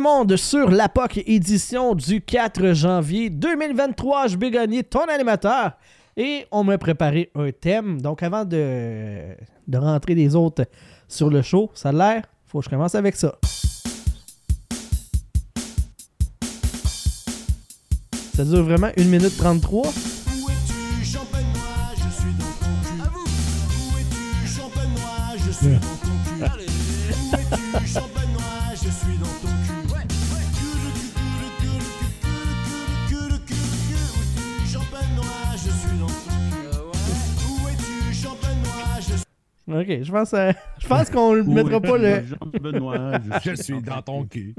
le monde sur l'APOC édition du 4 janvier 2023. Je vais gagner ton animateur et on m'a préparé un thème. Donc avant de, de rentrer les autres sur le show, ça a l'air, faut que je commence avec ça. Ça dure vraiment 1 minute 33. Où es-tu, champenois Je suis dans ton cul. À vous. Où es-tu, champenois Je suis dans ton Ok, je pense, euh, je pense qu'on ne mettra pas le. Jean-Benoît, Je suis dans ton cul.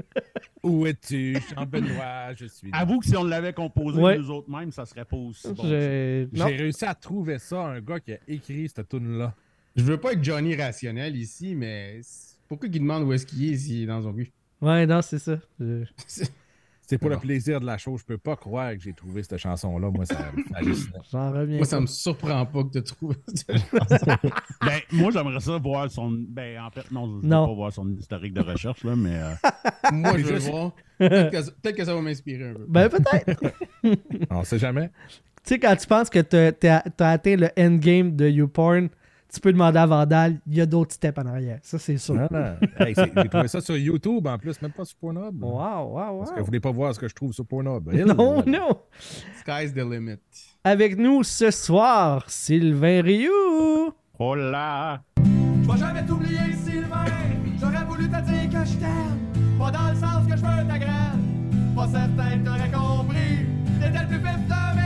Où es-tu, Jean-Benoît? Je suis. dans- Avoue que si on l'avait composé Ouais. nous autres mêmes, ça serait pas aussi bon. J'ai réussi à trouver ça, un gars qui a écrit cette tune-là. Je veux pas être Johnny rationnel ici, mais pourquoi il demande où est-ce qu'il est s'il est dans son cul? Ouais, non, c'est ça. Je- C'est pour le plaisir de la chose. Je peux pas croire que j'ai trouvé cette chanson-là. Moi, ça. J'en reviens. Moi, ça me surprend pas que tu trouves. Ben, moi, j'aimerais ça voir son. Ben, en fait, non, je veux Non. pas voir son historique de recherche, là, mais. euh, Moi, je veux le voir. Peut-être que, ça- peut-être que ça va m'inspirer un peu. Ben, peut-être. On sait jamais. tu sais, quand tu penses que t'as- t'as atteint le endgame de YouPorn, tu peux demander à Vandal, il y a d'autres steps en arrière. Ça, c'est sûr. Non, non. Hey, c'est- j'ai trouvé ça sur YouTube en plus, même pas sur Pornhub. Wow, wow, wow. Parce que vous voulez pas voir ce que je trouve sur Pornhub. Non, non. Sky's the limit. Avec nous ce soir, Sylvain Rioux. Là! Je vais jamais t'oublier, Sylvain. J'aurais voulu te dire que je t'aime. Pas dans le sens que je veux ta graine. Pas certain que t'aurais compris. T'étais le plus vif de mes.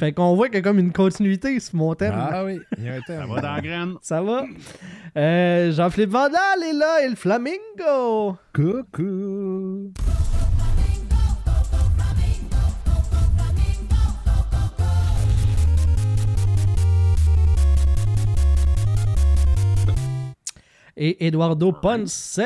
Fait qu'on voit qu'il y a comme une continuité sur mon thème. Ah oui, il y a un Ça thème. va dans la graine. Ça va? Euh, Jean-Philippe Vandal est là et le Flamingo. Coucou. Et Eduardo Ponce.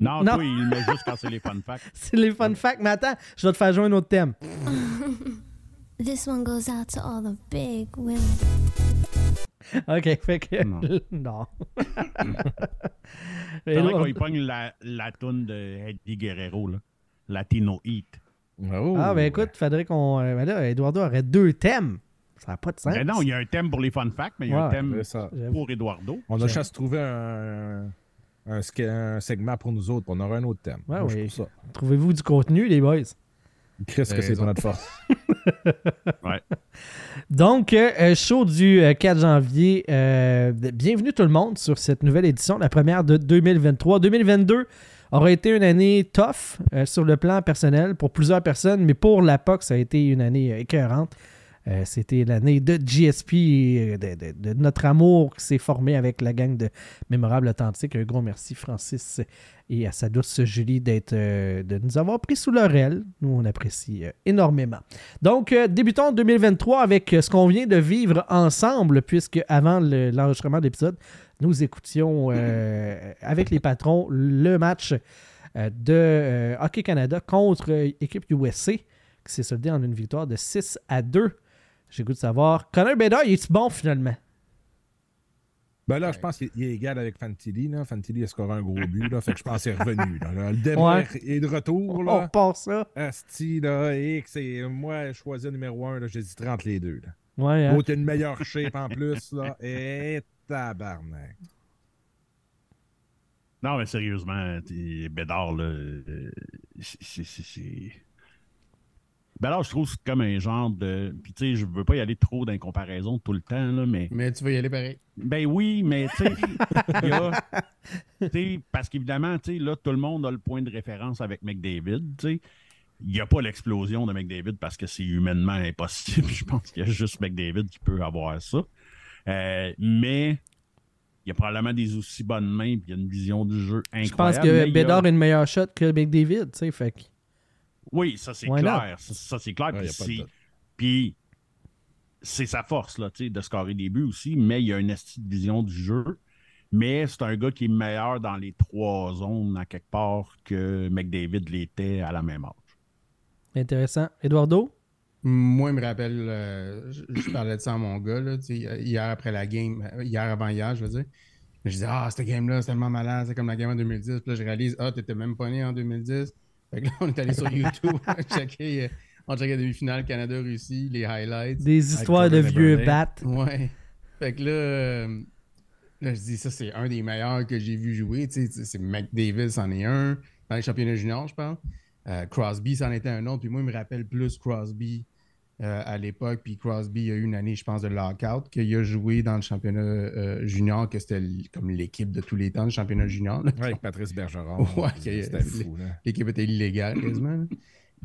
Non, Non. toi, il le met juste quand c'est les fun facts. C'est les fun facts. Mais attends, je vais te faire jouer un autre thème. This one goes out to all the big women. OK, fait que... Non. non. C'est vrai qu'on y Eduardo- pogne la, la toune de Eddie Guerrero, là. Latino Heat. Oh. Ah, ben écoute, faudrait qu'on... euh, ben là, Eduardo aurait deux thèmes. Ça n'a pas de sens. Ben non, il y a un thème pour les fun facts, mais il y a un thème pour Eduardo. On a juste trouvé un, un, un segment pour nous autres. On aura un autre thème. Ouais. Trouvez-vous du contenu, les boys? Chris, que c'est raison. pour notre force. Ouais. Donc, euh, euh, show du euh, 4 janvier. Euh, bienvenue tout le monde sur cette nouvelle édition, la première de 2023. 2022 aura été une année tough euh, sur le plan personnel pour plusieurs personnes, mais pour la POC, ça a été une année euh, écœurante. Euh, C'était l'année de GSP, et de, de- de notre amour qui s'est formé avec la gang de Mémorable Authentique. Un gros merci, Francis, et à sa douce Julie d'être, euh, de nous avoir pris sous leur aile. Nous, on apprécie euh, énormément. Donc, euh, débutons 2023 avec euh, ce qu'on vient de vivre ensemble, puisque avant le- l'enregistrement de l'épisode, nous écoutions euh, avec les patrons le match euh, de euh, Hockey Canada contre euh, équipe USA, qui s'est soldé en une victoire de 6 à 2. J'ai goût de savoir, Connor Bedard, il est bon finalement? Ben là, je pense qu'il il est égal avec Fantilli. Là. Fantilli a scoré un gros but. Là, fait que je pense qu'il est revenu. Là. Là, Le démon est de retour. On Là. part ça. Asti, là, X, et moi, je choisis le numéro 1. J'hésiterai entre les deux. Là. Ouais, hein? L'autre, une meilleure shape en plus. Là. Et tabarnak. Non, mais sérieusement, Bédard, là, euh, c'est- c'est... Bédard, je trouve que c'est comme un genre de... Puis, tu sais, je veux pas y aller trop dans les comparaisons tout le temps, là, mais... Mais tu vas y aller pareil. Ben oui, mais tu sais, parce qu'évidemment, tu sais, là, tout le monde a le point de référence avec McDavid, tu sais. Il n'y a pas l'explosion de McDavid parce que c'est humainement impossible. Je pense qu'il y a juste McDavid qui peut avoir ça. Euh, mais il y a probablement des aussi bonnes mains puis il y a une vision du jeu incroyable. Je pense que a- Bédard a une meilleure shot que McDavid, tu sais, fait que- Oui, ça c'est clair. Ça, ça, c'est clair. Ouais, puis c'est- sa force là, tu sais, de scorer des buts aussi, mais il y a une vision du jeu. Mais c'est un gars qui est meilleur dans les trois zones à quelque part que McDavid l'était à la même âge. Intéressant. Eduardo? Moi, il me rappelle, euh, je, je parlais de ça à mon gars, là, hier après la game, hier avant hier, je veux dire. Je disais, ah, cette game-là, c'est tellement malade, c'est comme la game en 2010. Puis là, je réalise, ah, t'étais même pas né en 2010. Fait que là, on est allé sur YouTube, on checkait, euh, on checkait la demi-finale Canada-Russie, les highlights. Des histoires de vieux bats. Ouais. Fait que là, euh, là, je dis, ça, c'est un des meilleurs que j'ai vu jouer. Tu sais, c'est McDavid, c'en est un. Dans les championnats juniors, je parle. Euh, Crosby, c'en était un autre. Puis moi, il me rappelle plus Crosby euh, à l'époque. Puis Crosby, il y a eu une année, je pense, de lockout, qu'il a joué dans le championnat euh, junior, que c'était comme l'équipe de tous les temps, le championnat junior. avec Patrice Bergeron. Ouais, C'était que- fou, là. L'équipe était illégale quasiment.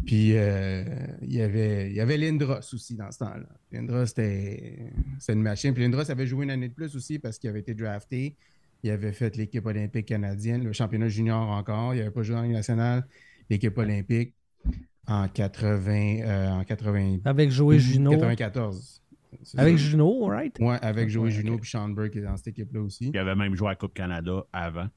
Puis euh, il y avait, il y avait Lindros aussi dans ce temps-là. Lindros, c'était c'était une machine. Puis Lindros avait joué une année de plus aussi parce qu'il avait été drafté. Il avait fait l'équipe olympique canadienne, le championnat junior encore. Il n'avait pas joué en Ligue nationale, l'équipe olympique en 80, euh, en 80 Avec Joey Juno. 94. C'est Avec ça. Juno, right? Ouais, avec Joey Ouais, Juno puis Sean Burke qui est dans cette équipe-là aussi. Il avait même joué à la Coupe Canada avant.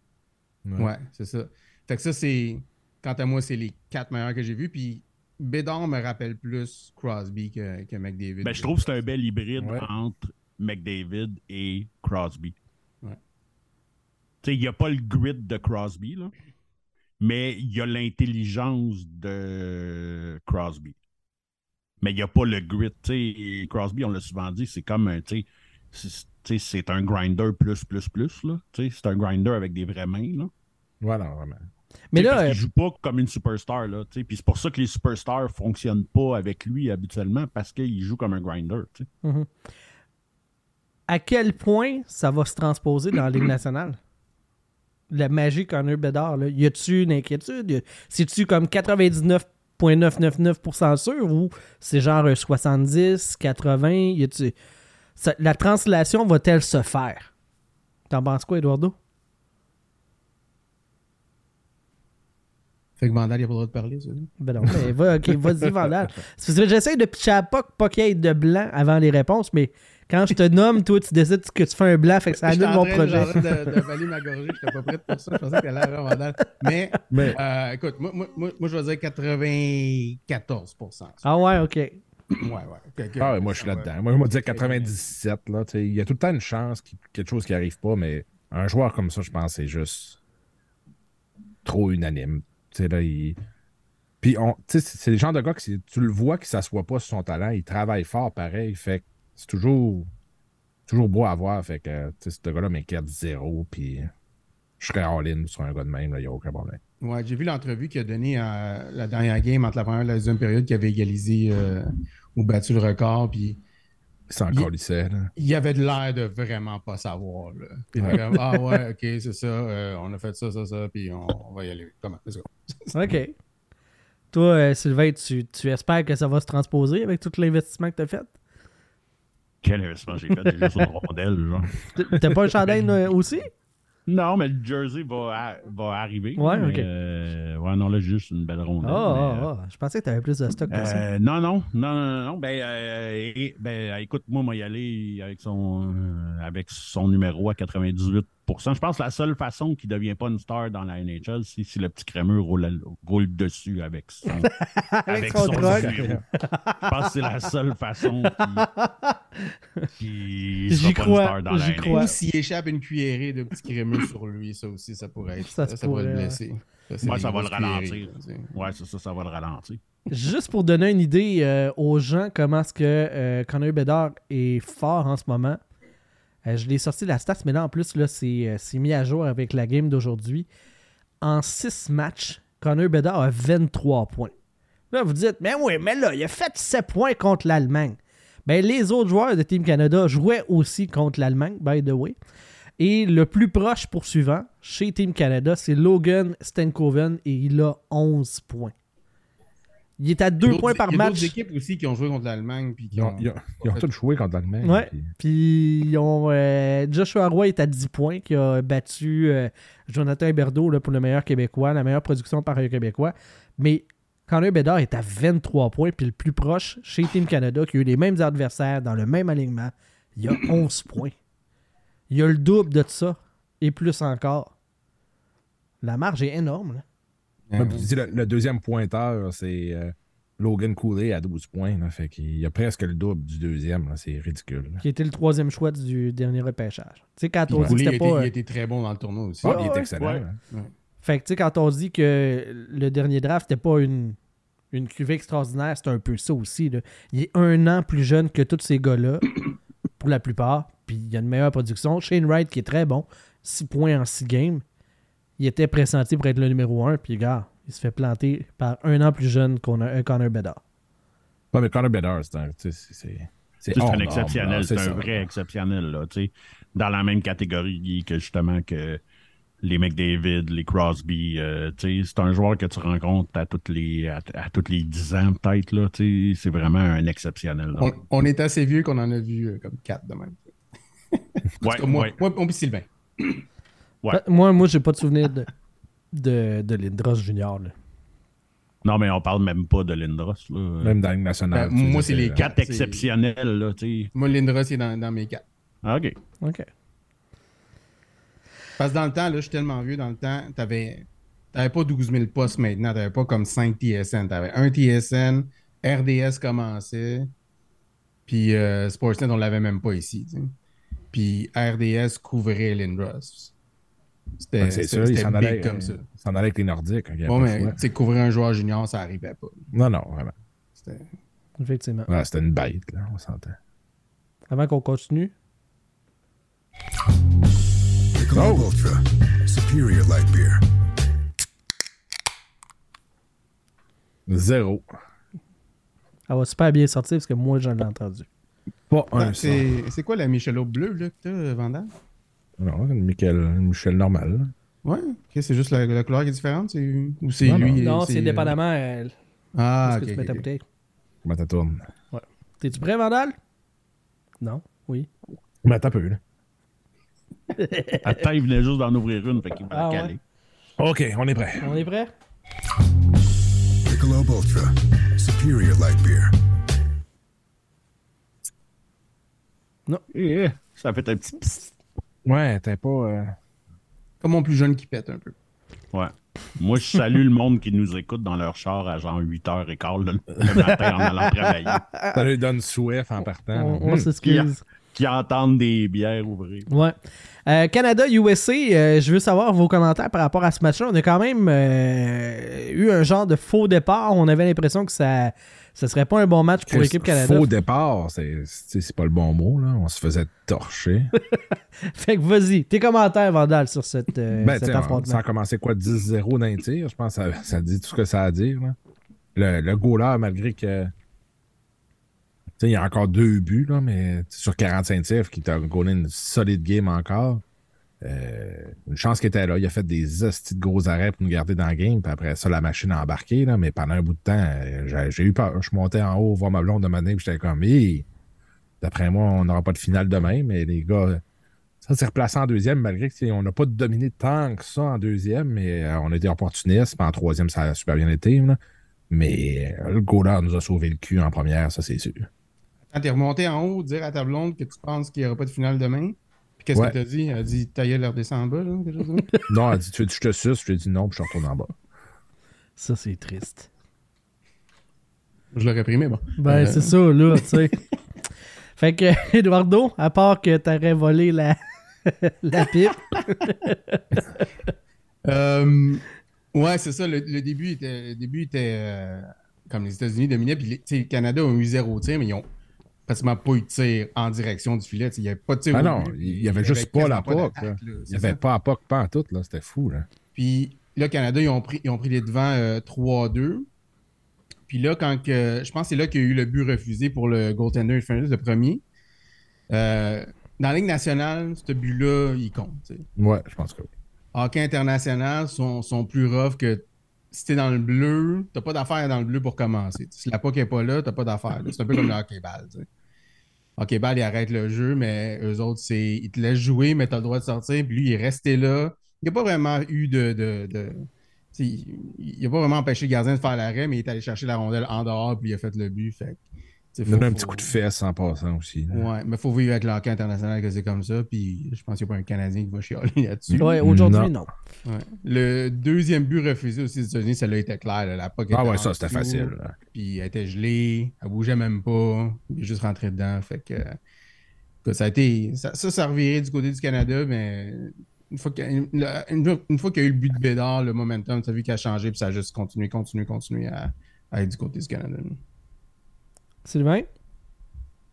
Ouais, c'est ça. Fait que ça, c'est. Quant à moi, c'est les quatre meilleurs que j'ai vus. Puis Bédard me rappelle plus Crosby que, que McDavid. Ben, je trouve que c'est un bel hybride Ouais. entre McDavid et Crosby. Ouais. Tu sais, il n'y a pas le grit de Crosby, là, mais il y a l'intelligence de Crosby. Mais il n'y a pas le grit. Tu sais, Crosby, on l'a souvent dit, c'est comme un. Tu sais, c'est- un grinder plus, plus, plus. là. Tu sais, C'est un grinder avec des vraies mains. Là. Voilà, vraiment. Mais là, parce euh, joue pas comme une superstar. Là, tu sais. Puis c'est pour ça que les superstars fonctionnent pas avec lui habituellement, parce qu'il joue comme un grinder. tu sais. à quel point ça va se transposer dans la Ligue nationale? La magie Connor Bedard, là. Y a-tu une inquiétude? A- C'est-tu comme 99,999% sûr ou c'est genre un 70, 80? Y a-tu... Ça- la translation va-t-elle se faire? T'en penses quoi, Eduardo? Fait que Vandal, il n'a pas le droit de parler, ça. Ben non, mais va, ok, vas-y, Vandal. J'essaie de pitcher à pas qu'il y ait de blanc avant les réponses, mais quand je te nomme, toi, tu décides que tu fais un blanc, fait que ça annule mon projet. train de, de valer ma gorgée. Je n'étais pas prête pour ça. Je pensais que t'allais avoir Vandal. Mais, Mais euh, écoute, moi, moi, moi, moi, je vais dire 94% Ah ouais, ok. Ouais, ouais. Ah, ouais, moi, je suis là-dedans. Moi, je me disais 97. Là, tu sais, il y a tout le temps une chance, qu'il- quelque chose qui n'arrive pas, mais un joueur comme ça, je pense, c'est juste trop unanime. Tu sais, là, il- Puis, on- tu sais, c'est c'est le genre de gars que tu le vois qu'il ne s'assoit pas sur son talent. Il travaille fort, pareil. Fait que c'est toujours, toujours beau à voir. Fait que, tu sais, ce gars-là m'inquiète zéro. Puis, je serais all-in sur un gars de même. Il n'y a aucun problème. Ouais, j'ai vu l'entrevue qu'il a donnée à la dernière game entre la première et la deuxième période qui avait égalisé euh, ou battu le record. Puis C'est Il- encore lycée. il avait de l'air de vraiment pas savoir. Là. Puis il était comme, ah ouais, ok, c'est ça. euh, on a fait ça, ça, ça, puis on, on va y aller. Comment? Let's go. OK. Toi, euh, Sylvain, tu, tu espères que ça va se transposer avec tout l'investissement que tu as fait? Quel investissement j'ai fait? J'ai juste une rondelle, genre. T'as pas un chandail euh, aussi? Non, mais le jersey va, va arriver. Ouais, mais, ok. euh, ouais, non, là, juste une belle Ah, rondelle. ah, mais, euh, ah. je pensais que tu avais plus de stock que ça. euh, non, non, non, non, non. Ben, euh, ben, écoute, moi, moi, y aller avec son, euh, avec son numéro à 98 Je pense que la seule façon qu'il ne devient pas une star dans la NHL, c'est si le petit crémeux roule, roule dessus avec son, Avec son. Je pense que c'est la seule façon qui, qui J'y sera pas une crois, star dans la j'y NHL. crois. Ou s'il échappe une cuillerée de petit crémeux sur lui, ça aussi, ça pourrait être. Ça Ça, se pourrait le blesser. des ça va le ralentir. Ouais, c'est ça, ça va le ralentir. Juste pour donner une idée euh, aux gens comment est-ce que euh, Connor Bedard est fort en ce moment. Euh, je l'ai sorti la stats, mais là en plus, euh, c'est mis à jour avec la game d'aujourd'hui. En 6 matchs, Connor Bedard a 23 points. Là, vous dites, mais oui, mais là, il a fait 7 points contre l'Allemagne. Ben, les autres joueurs de Team Canada jouaient aussi contre l'Allemagne, by the way. Et le plus proche poursuivant chez Team Canada, c'est Logan Stankoven et il a 11 points. Il est à 2 D'autres- points par il y a match. d'autres équipes aussi qui ont joué contre l'Allemagne. Puis qui Ils ont, ils ont- ils ont tous joué contre l'Allemagne. Ouais. puis- Puis ils ont, euh, Joshua Roy est à 10 points, qui a battu euh, Jonathan Héberdeau là, pour le meilleur Québécois, la meilleure production par un Québécois. Mais Connor Bedard est à 23 points, puis le plus proche, chez Team Canada, qui a eu les mêmes adversaires dans le même alignement, il y a 11 points. Il y a le double de ça, et plus encore. La marge est énorme. là. Ah puis le, le deuxième pointeur, c'est euh, Logan Cooley à 12 points. Là, fait qu'il y a presque le double du deuxième. là, C'est ridicule. là. Qui était le troisième choix du dernier repêchage. Tu sais, quand on dit que Cooley, il, c'était était, il était très bon dans le tournoi aussi. Ouais, Ouais, il est ouais, excellent. ouais. hein. Fait que, tu sais, quand on dit que le dernier draft, c'était pas une, une cuvée extraordinaire, c'est un peu ça aussi. là. Il est un an plus jeune que tous ces gars-là, pour la plupart. Puis il y a une meilleure production. Shane Wright, qui est très bon, 6 points en 6 games. Il était pressenti pour être le numéro 1. Puis, gars, il se fait planter par un an plus jeune qu'on a un Connor Bedard. Ouais, mais Connor Bedard, c'est c'est- c'est- C'est C'est hors un exceptionnel, c'est un ça. vrai exceptionnel, là, tu sais, dans la même catégorie que justement que les McDavid, les Crosby, euh, tu sais, c'est un joueur que tu rencontres à toutes les à, à toutes les 10 ans peut-être là, tu sais, c'est vraiment un exceptionnel. On, on est assez vieux qu'on en a vu euh, comme quatre de même. Ouais, moi, ouais, moi, on puis Sylvain. Ouais. Moi, moi j'ai pas de souvenir de, de, de Lindros Junior. là. Non, mais on parle même pas de Lindros là. Même dans la Ligue nationale. Ben, moi, c'est les Quatre c'est- exceptionnels là. Moi, Lindros, il est dans, dans mes quatre. Ah, OK. OK. Parce que dans le temps, là, je suis tellement vieux, dans le temps, t'avais t'avais pas 12 000 postes maintenant, t'avais pas comme 5 TSN. T'avais un TSN, RDS commençait, puis euh, Sportsnet, on l'avait même pas ici. Puis RDS couvrait Lindros. C'était c'est sûr, il s'en big allait, comme euh, ça. il s'en allait avec les Nordiques. Bon, mais tu sais, couvrir un joueur junior, ça arrivait pas. Non, non, vraiment. C'était- Effectivement. Ouais, c'était une bête, là, on s'entend. Avant qu'on continue, Ultra, superior light beer. Zéro. elle va super bien sortir parce que moi, j'en ai entendu. Pas un seul. c'est c'est quoi la Michelob bleue là, que t'as, Vandal? Non, une Michel, une Michel normale. là. Ouais, ok, c'est juste la, la couleur qui est différente? c'est- Ou c'est Non, non. lui? Non, c'est euh, dépendamment euh, Ah, ce que ok. tu mets ta bouteille. Comment ça tourne? T'es-tu prêt, Vandal? Non? Oui. Mais t'as peu, là. Attends, il venait juste d'en ouvrir une, fait qu'il va Ah, le ouais. caler. OK, on est prêt. On est prêt? Michelob Ultra, superior light beer. Eh, ça fait un petit psst. Ouais, t'es pas... euh, Comme mon plus jeune qui pète un peu. Ouais. Moi, je salue le monde qui nous écoute dans leur char à genre 8h15 le, le matin en allant travailler. Ça lui donne soif en partant. On, Hum. s'excuse. Qui entendent des bières ouvrir. Ouais. Euh, Canada-USA, euh, je veux savoir vos commentaires par rapport à ce match-là. On a quand même euh, eu un genre de faux départ. On avait l'impression que ça ne serait pas un bon match pour l'équipe Canada. Faux départ, c'est pas le bon mot. Là. On se faisait torcher. Fait que vas-y, tes commentaires, Vandal, sur cette, euh, ben, cet affrontement. ça a commencé quoi, 10-0 d'un tir. Je pense que ça, ça dit tout ce que ça a à dire. là. Le, le goaler, malgré que. il y a encore deux buts, là, mais sur 45 tirs, qui t'a goalé une solide game encore. Euh, une chance qu'il était là. Il a fait des hosties de gros arrêts pour nous garder dans le game. Puis après ça, la machine a embarqué. Là, mais pendant un bout de temps, euh, j'ai- eu peur. Je montais en haut, voir ma blonde de matin, puis j'étais comme, Hi, d'après moi, on n'aura pas de finale demain. Mais les gars, ça s'est replacé en deuxième, malgré qu'on n'a pas dominé tant que ça en deuxième. Mais euh, on opportunistes. Puis en troisième, ça a super bien été. là. Mais le goaler nous a sauvé le cul en première, ça c'est sûr. Quand t'es remonté en haut, dire à ta blonde que tu penses qu'il n'y aura pas de finale demain? Puis qu'est-ce Ouais. que t'as dit? Elle a dit ta gueule, redescend en bas, là, quelque chose? Non, elle dit, tu veux que je te suce? Je lui ai dit non, puis je retourne en bas. Ça, c'est triste. Je l'aurais pris, mais bon. Ben, Euh, c'est ça, là, tu sais. fait que, Eduardo, à part que t'aurais volé la, la pipe, Euh, ouais, c'est ça. Le, le début était, le début était euh, comme les États-Unis dominaient. Puis le Canada a eu zéro tir, mais ils ont pratiquement pas eu de tir en direction du filet. Il n'y avait pas de tir. Ah non, il y avait juste pas la POC, Il n'y avait pas à POC, pas en tout, là. C'était fou, là. Puis là, Canada, ils ont pris, ils ont pris les devants euh, 3-2. Puis là, quand que, je pense que c'est là qu'il y a eu le but refusé pour le goaltender Fernandez, le premier. Euh, dans la Ligue nationale, ce but-là, il compte. Ouais, je pense que oui. Hockey international sont, sont plus rough que si t'es dans le bleu, t'as pas d'affaire dans le bleu pour commencer. Si la POC est pas là, t'as pas d'affaire. là. C'est un peu comme le hockey-ball. Tu sais. Hockey-ball, il arrête le jeu, mais eux autres, c'est ils te laissent jouer, mais t'as le droit de sortir. Puis lui, il est resté là. Il n'y a pas vraiment eu de. de, de- tu il n'a pas vraiment empêché le gardien de faire l'arrêt, mais il est allé chercher la rondelle en dehors, puis il a fait le but. Fait faut- un petit coup de fesse en passant aussi. là. Ouais, mais faut vivre avec l'hockey international que c'est comme ça. Puis je pense qu'il n'y a pas un Canadien qui va chialer là-dessus. Ouais, aujourd'hui, Non. non. Ouais. Le deuxième but refusé aussi aux États-Unis, ça l'a été clair. là. La Ah était ouais, en ça, c'était facile. là. Puis elle était gelée, elle bougeait même pas. Il est juste rentré dedans. Fait que, ça a été. Ça, ça, reviré du côté du Canada, mais une fois, qu'il y a- une, une- une fois qu'il y a eu le but de Bédard, le momentum, tu as vu qu'il a changé, puis ça a juste continué, continué, continué à, à être du côté du Canada. Sylvain?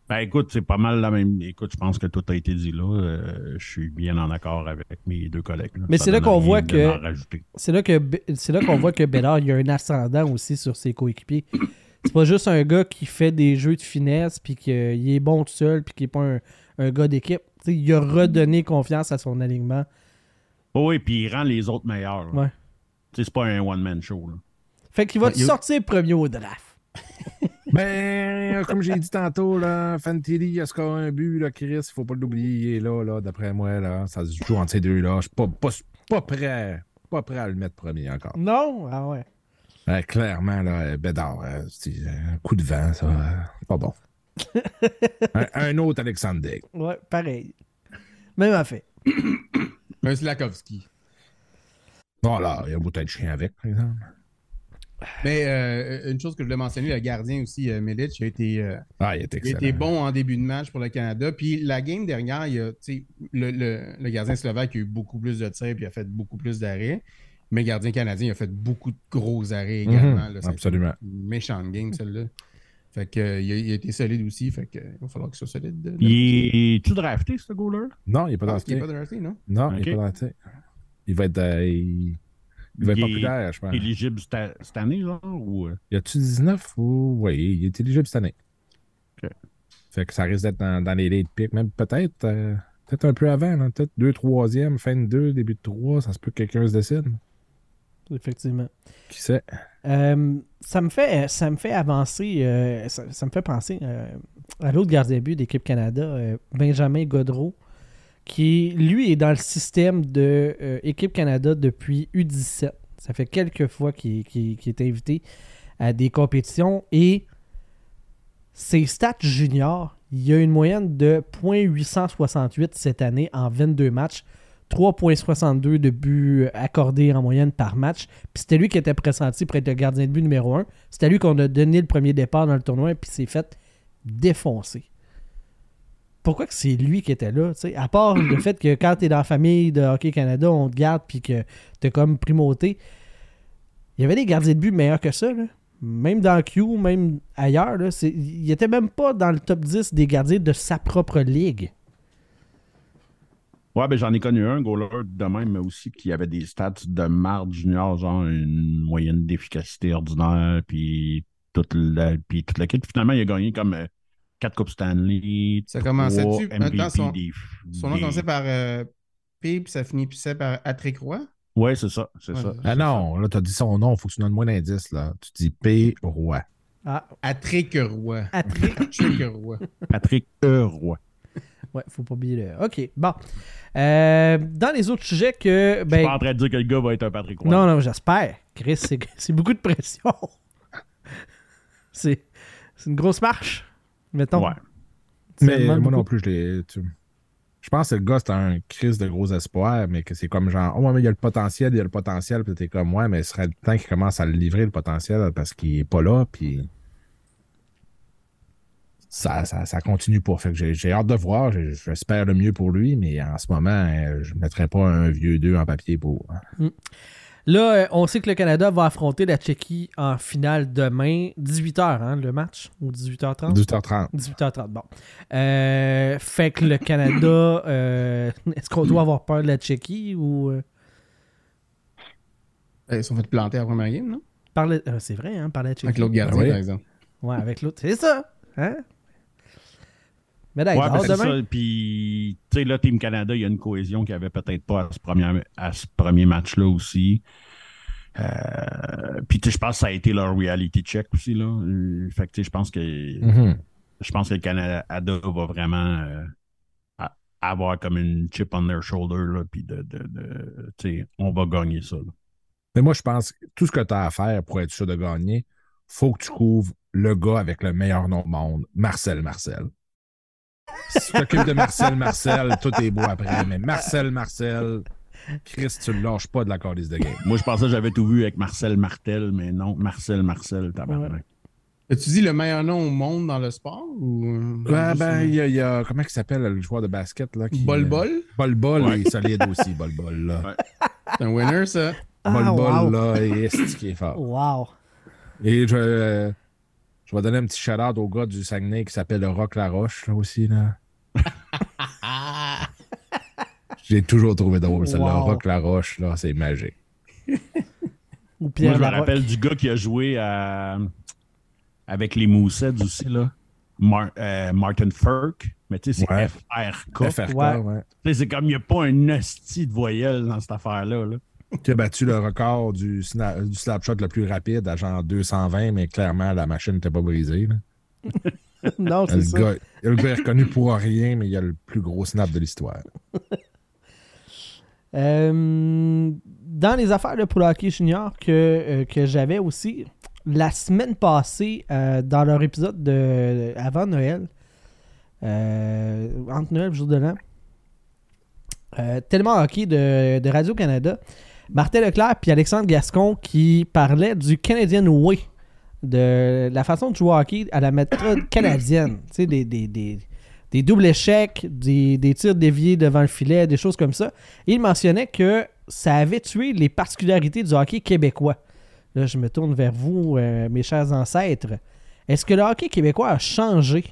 Ben écoute, c'est pas mal la même. Écoute, je pense que tout a été dit là. Euh, je suis bien en accord avec mes deux collègues. Mais Ça c'est là qu'on voit que-. C'est là que B- c'est là qu'on voit que Bédard il y a un ascendant aussi sur ses coéquipiers. C'est pas juste un gars qui fait des jeux de finesse puis qu'il est bon tout seul puis qu'il est pas un, un gars d'équipe. Tu sais, il a redonné confiance à son alignement. Oh oui, puis il rend les autres meilleurs. là. Ouais. C'est pas un one-man show. Là. Fait qu'il va sortir premier au draft. Ben, comme j'ai dit tantôt, là, Fantilli a scoré un but, là, Chris, il faut pas l'oublier, là, là, d'après moi, là. Ça se joue entre ces deux-là. Je suis pas, pas, pas prêt. Pas prêt à le mettre premier encore. Non? Ah ouais. Clairement, là, Bédard, euh, c'est un coup de vent, ça. euh, pas bon. un, un autre Alexandre Degg. Ouais, pareil. Même affaire. Un Slakowski. Bon, là, il y a un bouteille de chien avec, par exemple. Mais euh, une chose que je voulais mentionner, le gardien aussi, euh, Milic, a été. euh, Ah, il a été bon en début de match pour le Canada. Puis la game dernière, il a, le, le- le gardien slovaque a eu beaucoup plus de tirs puis a fait beaucoup plus d'arrêts. Mais le gardien canadien il a fait beaucoup de gros arrêts également. Mhm, là. Été absolument. Une méchante game, celle-là. Fait que, euh, il, a, il a été solide aussi. Fait que, il va falloir qu'il soit solide. de- de- Il est-tu drafté, ce goaler? Non, il n'est pas Ah, dans il n'est pas drafté, non? Non, il n'est pas dans Il va être, euh, il... il va être populaire, je pense. Éligible cette année, genre? Ou... euh? Y a-tu 19 ou. Oui, il est éligible cette année. Ok. Fait que ça risque d'être dans, dans les late picks, même peut-être euh, peut-être un peu avant, là, peut-être 2 3e, fin de 2, début de 3, ça se peut que quelqu'un se décide. Effectivement. Qui sait? Euh, ça, me fait, ça me fait avancer, euh, ça, ça me fait penser euh, à l'autre gardien de but d'équipe Canada, euh, Benjamin Godreau, qui, lui, est dans le système de euh, équipe Canada depuis U17. Ça fait quelques fois qu'il est invité à des compétitions et ses stats juniors, il y a une moyenne de .868 cette année en 22 matchs. 3,62 de buts accordés en moyenne par match. Puis c'était lui qui était pressenti pour être le gardien de but numéro 1. C'était lui qu'on a donné le premier départ dans le tournoi, puis s'est fait défoncer. Pourquoi que c'est lui qui était là? tu sais? À part le fait que quand t'es dans la famille de Hockey Canada, on te garde puis que t'es comme primauté. Il y avait des gardiens de but meilleurs que ça. Même dans Q, même ailleurs. Là, il était même pas dans le top 10 des gardiens de sa propre ligue. Ouais, ben j'en ai connu un, goaler de même, aussi qui avait des stats de marde junior, genre une moyenne d'efficacité ordinaire, puis toute la, puis toute la. Puis Finalement, il a gagné comme euh, quatre Coupes Stanley. Ça commençait-tu- son- des- Son nom des- commençait par euh, P, puis ça finissait par Patrick Roy? Ouais, c'est ça, c'est Ouais, ça. Ah non, là, t'as dit son nom, faut que tu donnes moins d'indices, là. Tu dis P. Roy. Ah, Patrick Roy. Patrick. Roy. Patrick Euroy. Ouais, faut pas oublier le. Ok, bon. Euh, dans les autres sujets que. Je suis Ben, pas en train de dire que le gars va être un Patrick Roy. non, non, j'espère. Chris, c'est c'est beaucoup de pression. c'est c'est une grosse marche, mettons. Ouais. Mais moi non plus, je l'ai. tu- Je pense que le gars, c'est un crise de gros espoir, mais que c'est comme genre, oh, mais il y a le potentiel, il y a le potentiel, puis t'es comme, ouais, mais ce serait le temps qu'il commence à le livrer, le potentiel, parce qu'il est pas là, puis. Ça, ça, ça continue pas. Fait que j'ai j'ai hâte de voir. J'espère le mieux pour lui, mais en ce moment, euh, je ne mettrai pas un vieux 2 en papier pour. hein. Là, euh, on sait que le Canada va affronter la Tchéquie en finale demain, 18h, hein, le match, ou 18h30 18h30. 18h30, bon. Euh, fait que le Canada, euh, est-ce qu'on doit avoir peur de la Tchéquie ou. Euh, Ils sont fait planter à la première game, non? par le- euh, c'est vrai, hein, par la Tchéquie. Avec l'autre gardien, par exemple. Ouais, avec l'autre. C'est ça. Hein? Médaille Ouais, d'or ben, demain. ça. Puis, tu sais, là, Team Canada, il y a une cohésion qu'il n'y avait peut-être pas à ce premier, à ce premier match-là aussi. Euh, puis, tu sais, je pense que ça a été leur reality check aussi, là. Fait que, tu sais, je pense que Mhm. je pense que le Canada va vraiment euh, avoir comme une chip on their shoulder, là, puis de, de, de- tu sais, on va gagner ça, là. Mais moi, je pense que tout ce que tu as à faire pour être sûr de gagner, faut que tu couvres le gars avec le meilleur nom au monde, Marcel Marcel. Si tu t'occupes de Marcel Marcel, tout est beau après. Mais Marcel Marcel, Chris, tu ne lâches pas de la calice de game. Moi, je pensais que j'avais tout vu avec Marcel Martel, mais non, Marcel Marcel, tabarnak. As-tu dit le meilleur nom au monde dans le sport? Ou... Ben, ben, il y, a- il y a, comment il s'appelle le joueur de basket là? Qui, Bol euh, Bol? Bol Bol, Ouais. il est solide aussi, Bol Bol là. Ouais. C'est un winner, ça. Bol Ah, Bol wow. là, et est qui est fort? Wow. Et je, euh, je vais donner un petit shout-out au gars du Saguenay qui s'appelle le Rock Laroche, là aussi. Là. J'ai toujours trouvé drôle, celle-là. Wow. Rock Laroche, là, c'est magique. Ou Moi, je me rappelle du gars qui a joué à- avec les Moussets aussi, là. Mar- euh, Martin Firk. Mais tu sais, c'est Ouais. FRK. FRK, Ouais. ouais. Tu sais, C'est comme il n'y a pas un hostie de voyelle dans cette affaire-là. là. Qui a battu le record du, sna- du slapshot le plus rapide à genre 220, mais clairement, la machine n'était pas brisée. là. non, c'est Le ça. gars, le gars est reconnu pour rien, mais il a le plus gros snap de l'histoire. Euh, dans les affaires de hockey junior que, euh, que j'avais aussi, la semaine passée, euh, dans leur épisode de avant Noël, entre Noël et le jour de l'an, tellement hockey de, de Radio-Canada, Martin Leclerc et Alexandre Gascon qui parlaient du Canadian Way, de la façon de jouer au hockey à la méthode canadienne. Tu sais, des, des, des, des doubles échecs, des, des tirs déviés devant le filet, des choses comme ça. Et il mentionnait que ça avait tué les particularités du hockey québécois. Là, je me tourne vers vous, euh, mes chers ancêtres. Est-ce que le hockey québécois a changé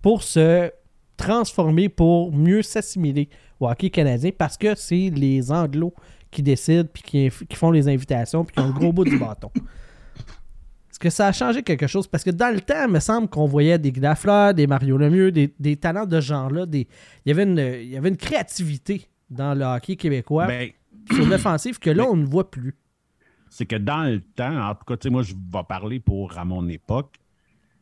pour se transformer, pour mieux s'assimiler au hockey canadien? Parce que c'est les Anglos qui décident, puis qui, qui font les invitations, puis qui ont le gros bout du bâton. Est-ce que ça a changé quelque chose? Parce que dans le temps, il me semble qu'on voyait des Guy Lafleur, des Mario Lemieux, des, des talents de ce genre-là. Des... Il, y avait une, il y avait une créativité dans le hockey québécois Ben, sur l'offensive que là, on ne voit plus. c'est que dans le temps, en tout cas, tu sais, moi, je vais parler pour à mon époque.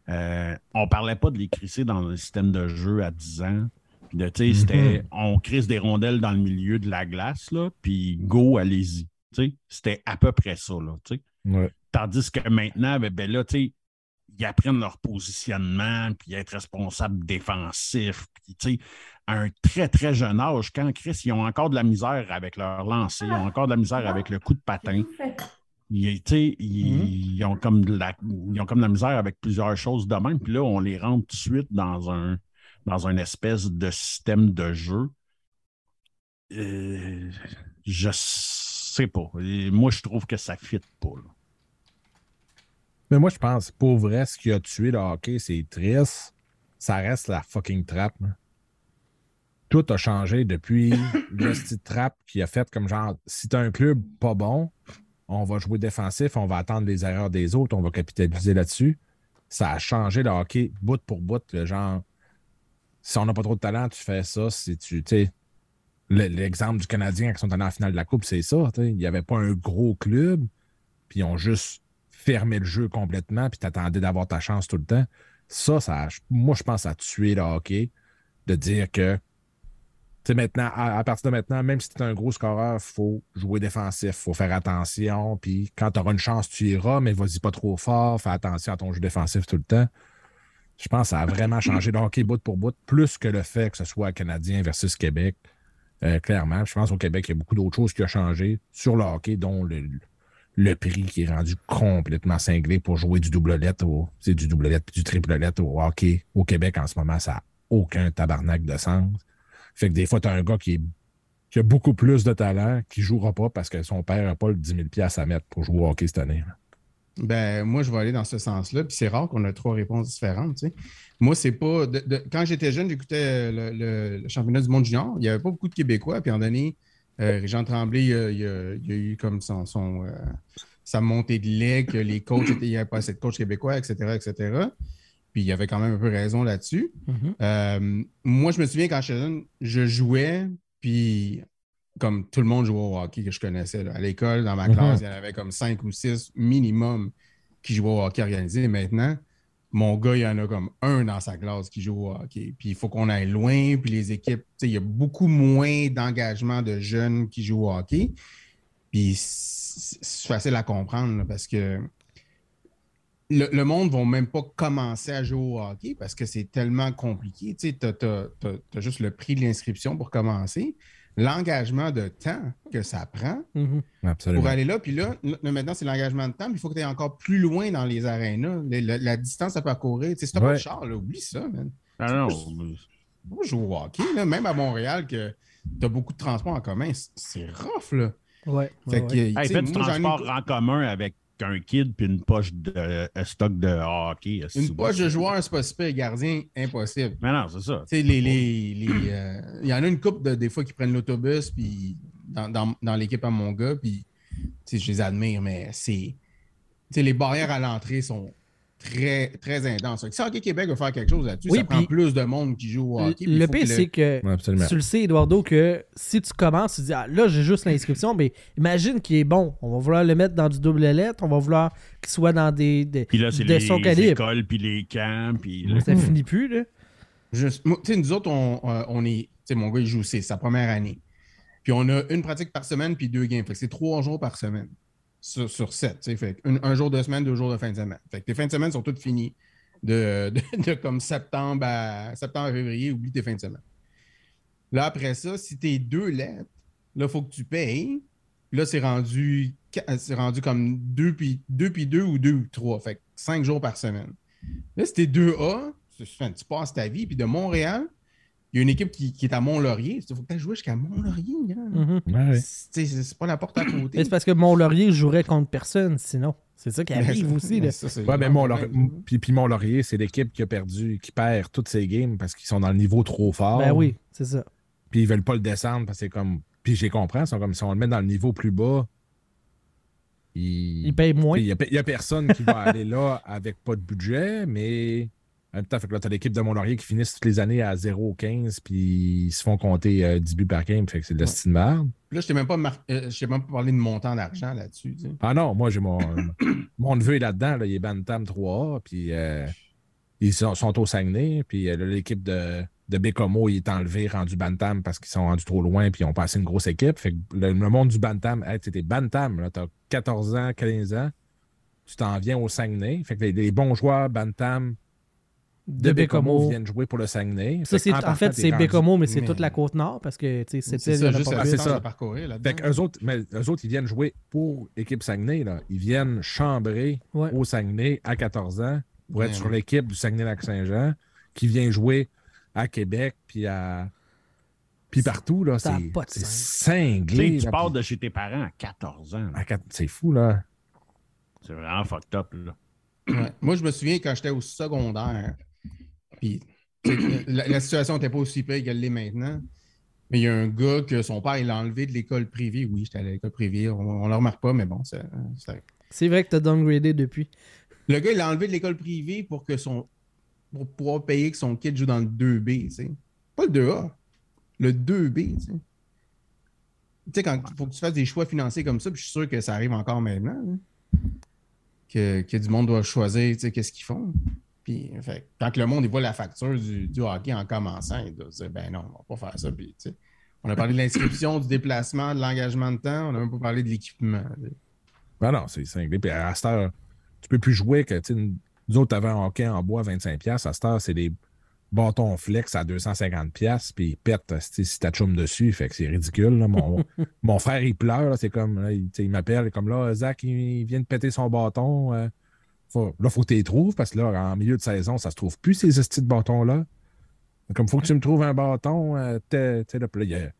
euh, on parlait pas de les crisser dans le système de jeu à 10 ans. Puis de, tu sais, c'était on crisse des rondelles dans le milieu de la glace, là, puis go, allez-y. Tu sais, c'était à peu près ça, là, tu sais. Ouais. Tandis que maintenant, ben, ben là, tu sais, ils apprennent leur positionnement, puis être responsable défensif, puis tu sais, à un très, très jeune âge, quand Chris, ils ont encore de la misère avec leur lancer, ils ont encore de la misère avec le coup de patin. Ils, ils, ils ont comme de la, ils ont comme de la misère avec plusieurs choses de même, puis là, on les rentre tout de suite dans un dans une espèce de système de jeu. Euh, je sais pas. Et moi, je trouve que ça fit pas. là. Mais moi, je pense, pour vrai, ce qui a tué le hockey, c'est triste. Ça reste la fucking trappe. là. Tout a changé depuis le style trappe qui a fait comme genre, si t'as un club pas bon, on va jouer défensif, on va attendre les erreurs des autres, on va capitaliser là-dessus. Ça a changé le hockey bout pour bout. Le genre, si on n'a pas trop de talent, tu fais ça. Si l'exemple du Canadien qui sont allés en finale de la Coupe, c'est ça. Il n'y avait pas un gros club, puis ils ont juste fermé le jeu complètement, puis t'attendais d'avoir ta chance tout le temps. Ça, ça moi, je pense a tué le hockey de dire que, maintenant, à, à partir de maintenant, même si tu es un gros scoreur, il faut jouer défensif, il faut faire attention, puis quand tu auras une chance, tu iras, mais vas-y pas trop fort, fais attention à ton jeu défensif tout le temps. Je pense que ça a vraiment changé le hockey bout pour bout, plus que le fait que ce soit Canadien versus Québec. Euh, clairement, je pense qu'au Québec, il y a beaucoup d'autres choses qui ont changé sur le hockey, dont le, prix qui est rendu complètement cinglé pour jouer du double lettre au, sais, du double du triple au hockey. Au Québec, en ce moment, ça n'a aucun tabarnak de sens. Fait que des fois, tu as un gars qui, a beaucoup plus de talent qui jouera pas parce que son père n'a pas le 10 000 piastres à mettre pour jouer au hockey cette année. Ben, moi, je vais aller dans ce sens-là. Puis c'est rare qu'on ait trois réponses différentes. tu sais. Moi, c'est pas. de- de- quand j'étais jeune, j'écoutais le, le- le championnat du monde junior. Il n'y avait pas beaucoup de Québécois. Puis en donné, euh, Jean Tremblay, il a, il a- il a eu comme son, son, euh, sa montée de lait, que les coachs, étaient- il n'y avait pas assez de coachs québécois, etc., etc. Puis il avait quand même un peu raison là-dessus. Mhm. Euh, moi, je me souviens quand j'étais jeune, je jouais, puis comme tout le monde jouait au hockey que je connaissais. là. À l'école, dans ma Mhm. classe, il y en avait comme cinq ou six minimum qui jouaient au hockey organisé. Maintenant, mon gars, il y en a comme un dans sa classe qui joue au hockey. Puis il faut qu'on aille loin, puis les équipes, il y a beaucoup moins d'engagement de jeunes qui jouent au hockey. Puis c'est facile à comprendre là, parce que le, le monde ne va même pas commencer à jouer au hockey parce que c'est tellement compliqué. Tu as, juste le prix de l'inscription pour commencer. L'engagement de temps que ça prend Mhm. Pour aller là. Puis là, là, maintenant, c'est l'engagement de temps. puis il faut que tu ailles encore plus loin dans les arénas. La, la distance à parcourir. Tu sais, si tu pas Ouais. de char, là, oublie ça, man. Ah non, Moi, je joue au hockey, là, même à Montréal, que tu as beaucoup de transports en commun. c'est- rough, là. Ouais. Fait ouais, que, ouais. Hey, du une- transport en commun avec un kid puis une poche de euh, stock de hockey. Une poche de joueur, c'est pas super. Gardien, impossible. Mais non, c'est ça. Tu sais, les, les, les, euh, il y en a une couple de, des fois qui prennent l'autobus puis dans, dans, dans l'équipe à mon gars, puis je les admire, mais c'est. tu sais, les barrières à l'entrée sont très, très que Si Hockey Québec veut faire quelque chose là-dessus, Oui, ça prend plus de monde qui joue au hockey. Le pire, c'est que Ouais, tu le sais, Eduardo, que si tu commences, tu dis ah, là, j'ai juste l'inscription, mais imagine qu'il est bon. On va vouloir le mettre dans du double lettre, on va vouloir qu'il soit dans des, des, Puis là, c'est les, son écoles, puis les camps, puis... là- Ça finit plus, là. Juste, moi, tu sais, nous autres, on, euh, on est. Tu sais, mon gars, il joue, c'est sa première année. Puis on a une pratique par semaine, puis deux games. Fait que c'est trois jours par semaine sur, sur sept. tu sais. Fait que un, jour de semaine, deux jours de fin de semaine. Fait que tes fins de semaine sont toutes finies. De, de, comme septembre à, septembre à février, oublie tes fins de semaine. Là, après ça, si t'es deux lettres, là, il faut que tu payes. Là, c'est rendu, rendu comme deux puis, deux puis deux ou deux ou trois. Fait que cinq jours par semaine. Là, si t'es 2A, tu, fais- tu passes ta vie. Puis de Montréal, il y a une équipe qui, qui est à Mont-Laurier. Il faut que tu jouer jusqu'à Mont-Laurier. hein. Ouais, ouais. C'est pas la porte à côté. C'est parce que Mont-Laurier jouerait contre personne, sinon. C'est ça qui arrive aussi, là. Ça, Ouais, mais Mont puis, puis Mont-Laurier, c'est l'équipe qui a perdu, qui perd toutes ses games parce qu'ils sont dans le niveau trop fort. Ben oui, c'est ça. Puis ils veulent pas le descendre parce que c'est comme. Puis j'ai compris, ils sont comme si on le met dans le niveau plus bas. Il Il paye moins. Il n'y a, il y a personne qui va aller là avec pas de budget, mais en même temps, fait que là, tu as l'équipe de Mont-Laurier qui finissent toutes les années à 0-15, puis ils se font compter euh, 10 buts par game, fait que c'est de la Ouais. merde. Là, je t'ai même pas mar- euh, je même pas parlé de montant d'argent là-dessus. tu sais. Ah non, moi, j'ai mon, mon neveu est là-dedans, là, il est Bantam 3A, puis euh, ils sont, sont au Saguenay, puis euh, l'équipe de, de Bécomo, il est enlevé, rendu Bantam parce qu'ils sont rendus trop loin, puis ils ont passé une grosse équipe. Fait que le, le monde du Bantam, hey, c'était Bantam, là, t'as 14 ans, 15 ans, tu t'en viens au Saguenay. Fait que les, les bons joueurs Bantam De Bécomo. viennent jouer pour le Saguenay. Ça, Fait en fait, c'est Bécomo, mais c'est Mais- toute la côte nord parce que c'était ça, juste distance ça. parcourir. Fait qu'eux autres, mais eux autres, ils viennent jouer pour l'équipe Saguenay. Là. Ils viennent chambrer Ouais. au Saguenay à 14 ans pour être Ouais, sur l'équipe du Saguenay-Lac-Saint-Jean qui vient jouer à Québec puis à. Puis partout, là, c'est Tu sais, cinglé. tu là, pars puis- de chez tes parents à 14 ans. C'est fou, là. C'est vraiment fucked up, là. Ouais. Moi, je me souviens quand j'étais au secondaire, puis tu la, la situation n'était pas aussi pire qu'elle l'est maintenant. Mais il y a un gars que son père, il l'a enlevé de l'école privée. Oui, j'étais à l'école privée, on ne le remarque pas, mais bon, c'est. c'est- C'est vrai que t'as downgradé depuis. Le gars, il l'a enlevé de l'école privée pour que son. pour pouvoir payer que son kid joue dans le 2B, tu sais. Pas le 2A, le 2B, tu sais. Tu sais, quand il faut que tu fasses des choix financiers comme ça, puis je suis sûr que ça arrive encore maintenant, là, que, que du monde doit choisir, tu sais, qu'est-ce qu'ils font. Puis, fait, quand le monde voit la facture du, hockey en commençant, il doit dire, ben non, on va pas faire ça. Puis, on a parlé de l'inscription, du déplacement, de l'engagement de temps, on n'a même pas parlé de l'équipement. Ben non, c'est cinglé. Puis à cette heure, tu peux plus jouer que, nous autres, t'avais un hockey en bois 25$. À cette heure, c'est des bâtons flex à 250$, puis ils pètent si t'as chum dessus. C'est ridicule. Mon, frère, il pleure. C'est comme, là, il, il m'appelle, comme là, Zach, il, il vient de péter son bâton. euh, faut, là, faut que tu les trouves, parce que là, en milieu de saison, ça se trouve plus, ces petits bâtons-là. Comme, faut que tu me trouves un bâton. euh, t'es- tu sais, là, là, il y a-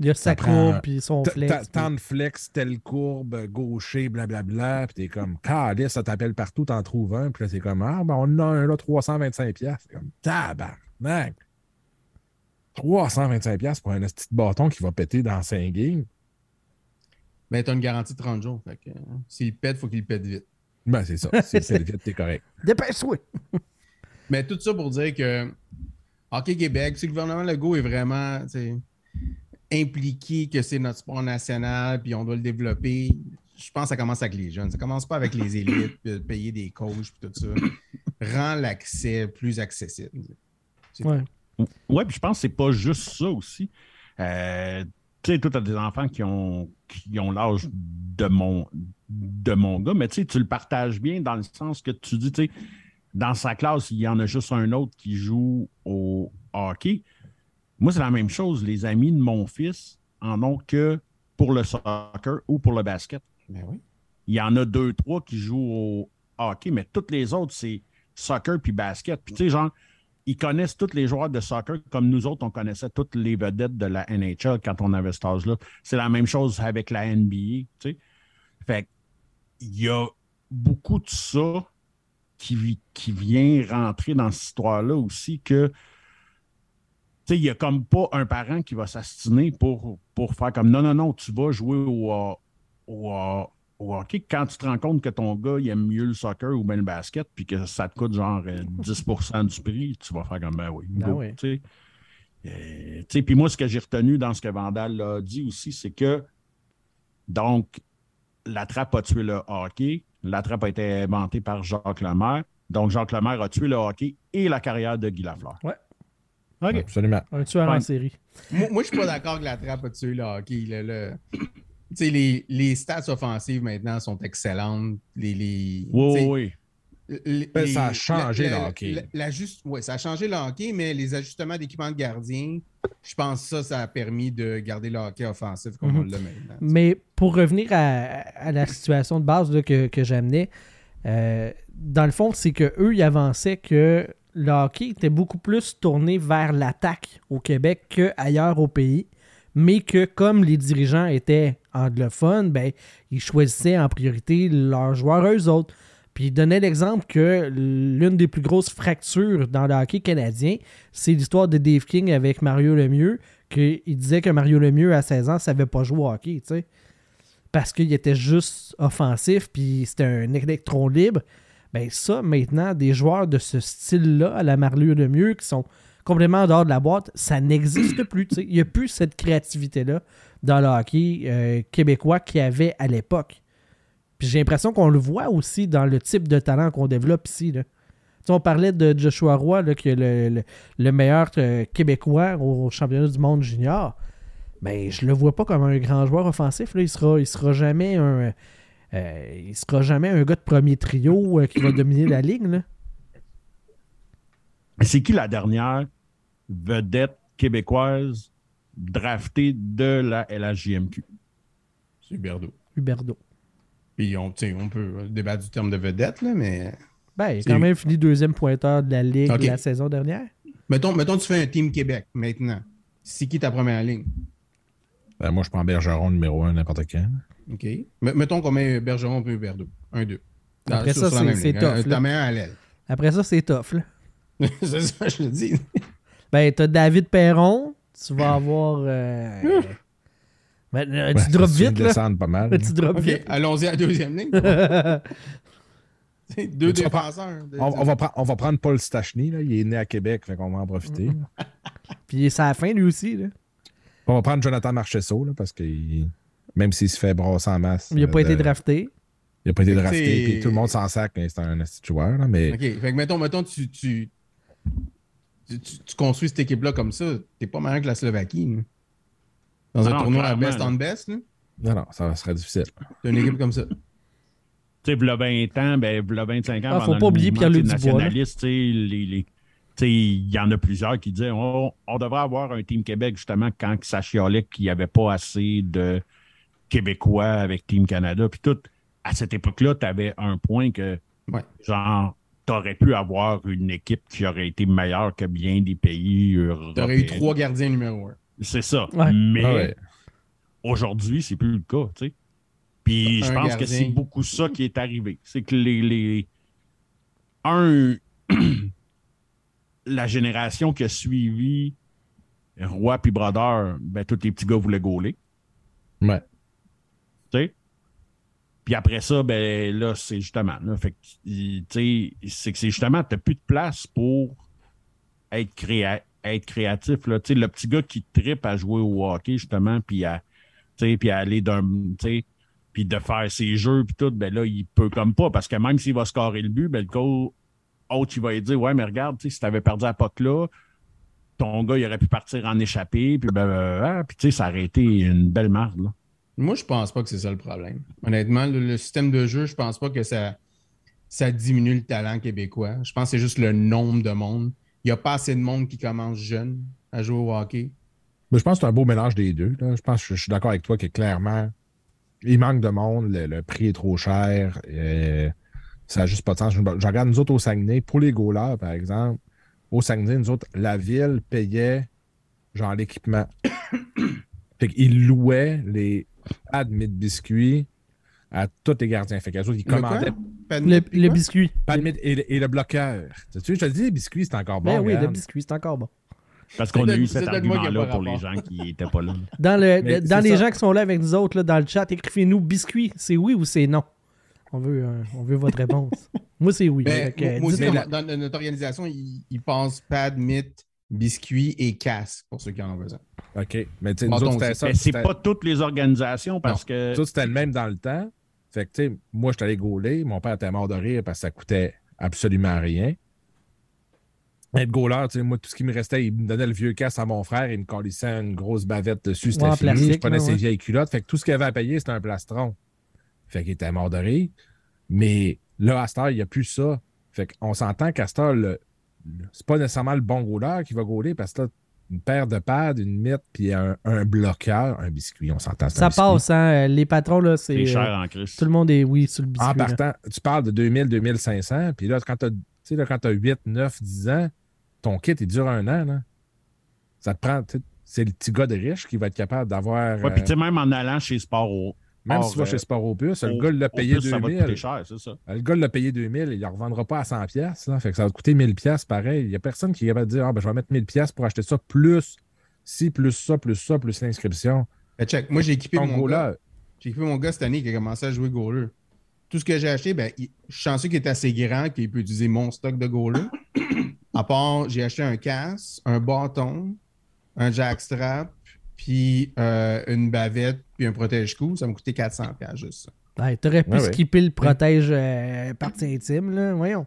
Il y a sa courbe puis son flex. Tant de flex, telle courbe, gaucher, blablabla. Puis t'es comme, calice, ça t'appelle partout, t'en trouves un. Puis là, c'est comme, ah, ben on en a un là, 325$. piastres. C'est comme, tabarnak. 325$ piastres pour un petit bâton qui va péter dans 5 games. Ben, tu as une garantie de 30 jours. Fait que, euh, s'il pète, il faut qu'il pète vite. Ben, c'est ça. C'est t'es correct. Dépêche-toi! Mais tout ça pour dire que Hockey Québec, si le gouvernement Legault est vraiment tu impliqué que c'est notre sport national puis on doit le développer, je pense que ça commence avec les jeunes. Ça commence pas avec les élites, puis de payer des coachs puis tout ça. Rend l'accès plus accessible. Ouais. Ouais, puis je pense que c'est pas juste ça aussi. Euh, tu sais, toi, t'as des enfants qui ont, qui ont l'âge de mon de mon gars, mais tu le partages bien dans le sens que tu dis, tu sais, dans sa classe, il y en a juste un autre qui joue au hockey. Moi, c'est la même chose. Les amis de mon fils en ont que pour le soccer ou pour le basket. Ben oui. Il y en a deux, trois qui jouent au hockey, mais toutes les autres, c'est soccer puis basket. Puis tu sais, genre, ils connaissent tous les joueurs de soccer comme nous autres, on connaissait toutes les vedettes de la NHL quand on avait cet âge-là. C'est la même chose avec la NBA, tu sais. Fait il y a beaucoup de ça qui, qui vient rentrer dans cette histoire-là aussi que tu sais, il n'y a comme pas un parent qui va s'astiner pour, pour faire comme non, non, non, tu vas jouer au, euh, au, euh, au hockey quand tu te rends compte que ton gars il aime mieux le soccer ou bien le basket, puis que ça te coûte genre euh, 10% du prix, tu vas faire comme ben oui. Ben go, oui. Euh, puis moi, ce que j'ai retenu dans ce que Vandal a dit aussi, c'est que donc la trappe a tué le hockey. La trappe a été inventée par Jacques Lemaire. Donc, Jacques Lemaire a tué le hockey et la carrière de Guy Lafleur. Ouais. OK. Absolument. Un tueur en série. Moi, moi, je suis pas d'accord que la trappe a tué le hockey. les, les stats offensives maintenant sont excellentes. Les, les, Oui, oui. les- Ben, ça a changé le hockey. la- la juste- ouais, ça a changé le hockey, mais les ajustements d'équipement de gardien, je pense que ça, ça a permis de garder le hockey offensif comme on Mhm. l'a maintenant. Mais pour revenir à, à la situation de base là, que, que j'amenais, euh, dans le fond, c'est que eux ils avançaient que le hockey était beaucoup plus tourné vers l'attaque au Québec qu'ailleurs au pays, mais que comme les dirigeants étaient anglophones, ben, ils choisissaient en priorité leurs joueurs eux autres. Puis il donnait l'exemple que l'une des plus grosses fractures dans le hockey canadien, c'est l'histoire de Dave King avec Mario Lemieux, qu'il disait que Mario Lemieux, à 16 ans, ne savait pas jouer au hockey. Parce qu'il était juste offensif, puis c'était un électron libre. Ben ça, maintenant, des joueurs de ce style-là, à la Mario Lemieux, qui sont complètement en dehors de la boîte, ça n'existe plus. Il n'y a plus cette créativité-là dans le hockey euh, québécois qu'il y avait à l'époque. Puis j'ai l'impression qu'on le voit aussi dans le type de talent qu'on développe ici. Là. Tu sais, on parlait de Joshua Roy, là, qui est le, le- le meilleur euh, Québécois au championnat du monde junior. Ben, je le vois pas comme un grand joueur offensif. Là. Il sera, il sera jamais un. euh, il sera jamais un gars de premier trio euh, qui va dominer la ligue. C'est qui la dernière vedette québécoise draftée de la LHJMQ? C'est Huberdeau. Huberdo. Puis on, tu sais, on peut débattre du terme de vedette, là, mais. Ben, il a C'est- quand même fini deuxième pointeur de la ligue Ok. la saison dernière. Mettons, mettons, tu fais un Team Québec maintenant. C'est qui ta première ligne? Ben, moi, je prends Bergeron numéro un n'importe quand. OK. M- mettons qu'on met Bergeron et Huberdeau. Un, deux. Dans- Après sur- ça, c'est- tough, Un- là. À l'aile. Après ça, c'est tough. Là. c'est ça, je le dis. Ben, t'as David Perron. Tu vas avoir. euh, ben, euh, Ouais, tu drops ça, vite, là. pas mal. Tu drops OK, vite. allons-y à la deuxième ligne. Deux défenseurs. On, on va prendre- on va prendre Paul Stachny. Là. Il est né à Québec, fait qu'on va en profiter. Puis c'est à la fin, lui aussi. Là. On va prendre Jonathan Marcheseau, là, parce que il- même s'il se fait brasser en masse. Il n'a pas été drafté. Il n'a pas été drafté. Puis tout le monde s'en sac, mais c'est un joueur. Là, mais OK. Fait que mettons, mettons tu, tu, tu, tu- tu construis cette équipe-là comme ça, t'es pas meilleur que la Slovaquie. là. Dans un Non, tournoi à best on best, là. non, non, ça serait difficile. T'as une équipe comme ça. Tu sais, v'là 20 ans, ben, v'là 25 ans. Ah, faut pas oublier Pierre-Luc tu Dubois, tu sais, les- les- tu sais, il y en a plusieurs qui disaient on, on devrait avoir un Team Québec, justement, quand ça chialait qu'il n'y avait pas assez de Québécois avec Team Canada. Puis tout, à cette époque-là, tu avais un point que, Ouais. genre, tu aurais pu avoir une équipe qui aurait été meilleure que bien des pays européens. T'aurais eu trois gardiens numéro un. C'est ça. Ouais. Mais Ah ouais. aujourd'hui, c'est plus le cas, tu sais. Puis je pense que c'est beaucoup ça qui est arrivé. C'est que les, les- un la génération qui a suivi Roy puis Brodeur, ben tous les petits gars voulaient gauler, Ouais. tu sais. Puis après ça, ben là, c'est justement, là, fait que, tu sais, c'est que c'est justement, t'as plus de place pour être, créa- être créatif, là. Tu le petit gars qui tripe à jouer au hockey, justement, puis à, tu à aller d'un, tu puis de faire ses jeux, puis tout, ben là, il peut comme pas, parce que même s'il va scorer le but, ben le coach, autre, il va lui dire, ouais, mais regarde, tu si t'avais perdu à puck là, ton gars, il aurait pu partir en échappée, puis ben, puis tu sais, ça aurait été une belle marde, là. Moi, je pense pas que c'est ça le problème. Honnêtement, le, le système de jeu, je pense pas que ça, ça diminue le talent québécois. Je pense que c'est juste le nombre de monde. Il n'y a pas assez de monde qui commence jeune à jouer au hockey. Mais je pense que c'est un beau mélange des deux. là. Je pense que je, suis d'accord avec toi que clairement, il manque de monde, le, le prix est trop cher. euh, ça n'a juste pas de sens. Je, je regarde nous autres au Saguenay, pour les goalers, par exemple, au Saguenay, nous autres, la ville payait genre l'équipement. fait qu'ils louaient les pads de biscuits à tous les gardiens. Fait qu'eux autres, ils commandaient Le, le biscuit. et, le- et le bloqueur. Tu sais, je te dis, les biscuits, c'est encore bon. Ben oui, le biscuit, c'est encore bon. Parce qu'on a eu cet argument-là pour les gens qui n'étaient pas là. Dans, le, dans les ça. gens qui sont là avec nous autres, là, dans le chat, écrivez-nous biscuit, c'est oui ou c'est non. On veut, euh, on veut votre réponse. Moi, c'est oui. Ben, moi- aussi, dans, notre organisation, ils, ils pensent pad, mythe, biscuits et casse pour ceux qui en ont besoin. OK. Mais tu sais, nous Bâton autres, c'était aussi. ça. Mais c'est pas toutes les organisations parce que. Ça, c'était le même dans le temps. Fait que, tu sais, moi, je suis allé gauler. Mon père était mort de rire parce que ça coûtait absolument rien. Être tu sais, moi, tout ce qui me restait, il me donnait le vieux casse à mon frère, il me collissait une grosse bavette dessus, c'était Ouais, fini. je prenais ses ouais. vieilles culottes. Fait que tout ce qu'il avait à payer, c'était un plastron. Fait qu'il était mort de rire. Mais là, à cette heure, il n'y a plus ça. Fait qu'on s'entend qu'à cette heure, le- c'est pas nécessairement le bon goaler qui va gauler parce que là, une paire de pads, une mythe, puis un, un bloqueur, un biscuit, on s'entend. Ça biscuit. passe, hein. Les patrons, là, c'est. C'est cher euh, en Christ. tout le monde est oui sur le biscuit. En là. partant, tu parles de 2000, 2500, puis là, quand tu as, 8, 9, 10 ans, ton kit, il dure un an. Là. Ça te prend. tu sais, C'est le petit gars de riche qui va être capable d'avoir. Ouais, puis euh, tu sais, même en allant chez Sport. Même si tu vas euh, chez Sport Opus, le gars l'a payé plus, Ça va te 2000. coûter cher, c'est ça. Le gars l'a payé 2000, il ne revendra pas à 100 pièces. Fait que ça va te coûter 1000 pièces pareil. Il n'y a personne qui est capable de dire ah, ben, je vais mettre 1000 pièces pour acheter ça plus ci, plus ça, plus ça, plus l'inscription. Ben, check, moi, j'ai équipé mon gars. J'ai équipé mon gars cette année qui a commencé à jouer goaler. Tout ce que j'ai acheté, ben, il- je suis chanceux qu'il est assez grand qu'il peut utiliser mon stock de goaler. à part, j'ai acheté un casque, un bâton, un jackstrap, puis euh, une bavette, puis un protège-cou. Ça m'a coûté 400 pièces juste ça. Ouais, T'aurais pu Ouais, ouais. skipper le protège euh, partie intime, là. Voyons.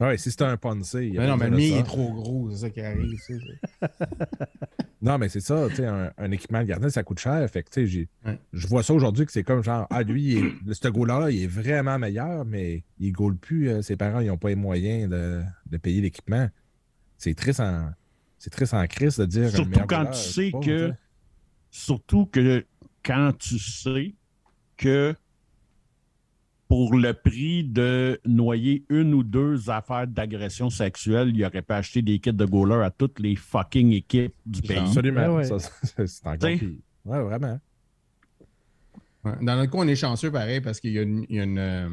ouais, si c'était un Ponce, il y a Mais non, mais le besoin mien de il est trop gros, c'est ça qui arrive. Non, mais c'est ça, tu sais, un, un équipement de gardien, ça coûte cher. Fait que, tu sais, j'ai- Ouais. je vois ça aujourd'hui que c'est comme genre, ah, lui, il est- le- ce goaler-là, il est vraiment meilleur, mais il goal plus. euh, ses parents, ils n'ont pas les moyens de, de payer l'équipement. C'est triste en. C'est triste en crise de dire. Surtout quand goaler, tu sais pas, que. Surtout que quand tu sais que pour le prix de noyer une ou deux affaires d'agression sexuelle, il aurait pas acheté des kits de goaler à toutes les fucking équipes du pays. Absolument. Ouais, ouais. C'est encore pire. Ouais, vraiment. Ouais. Dans notre cas, on est chanceux pareil parce qu'il y a une, il y a une, euh,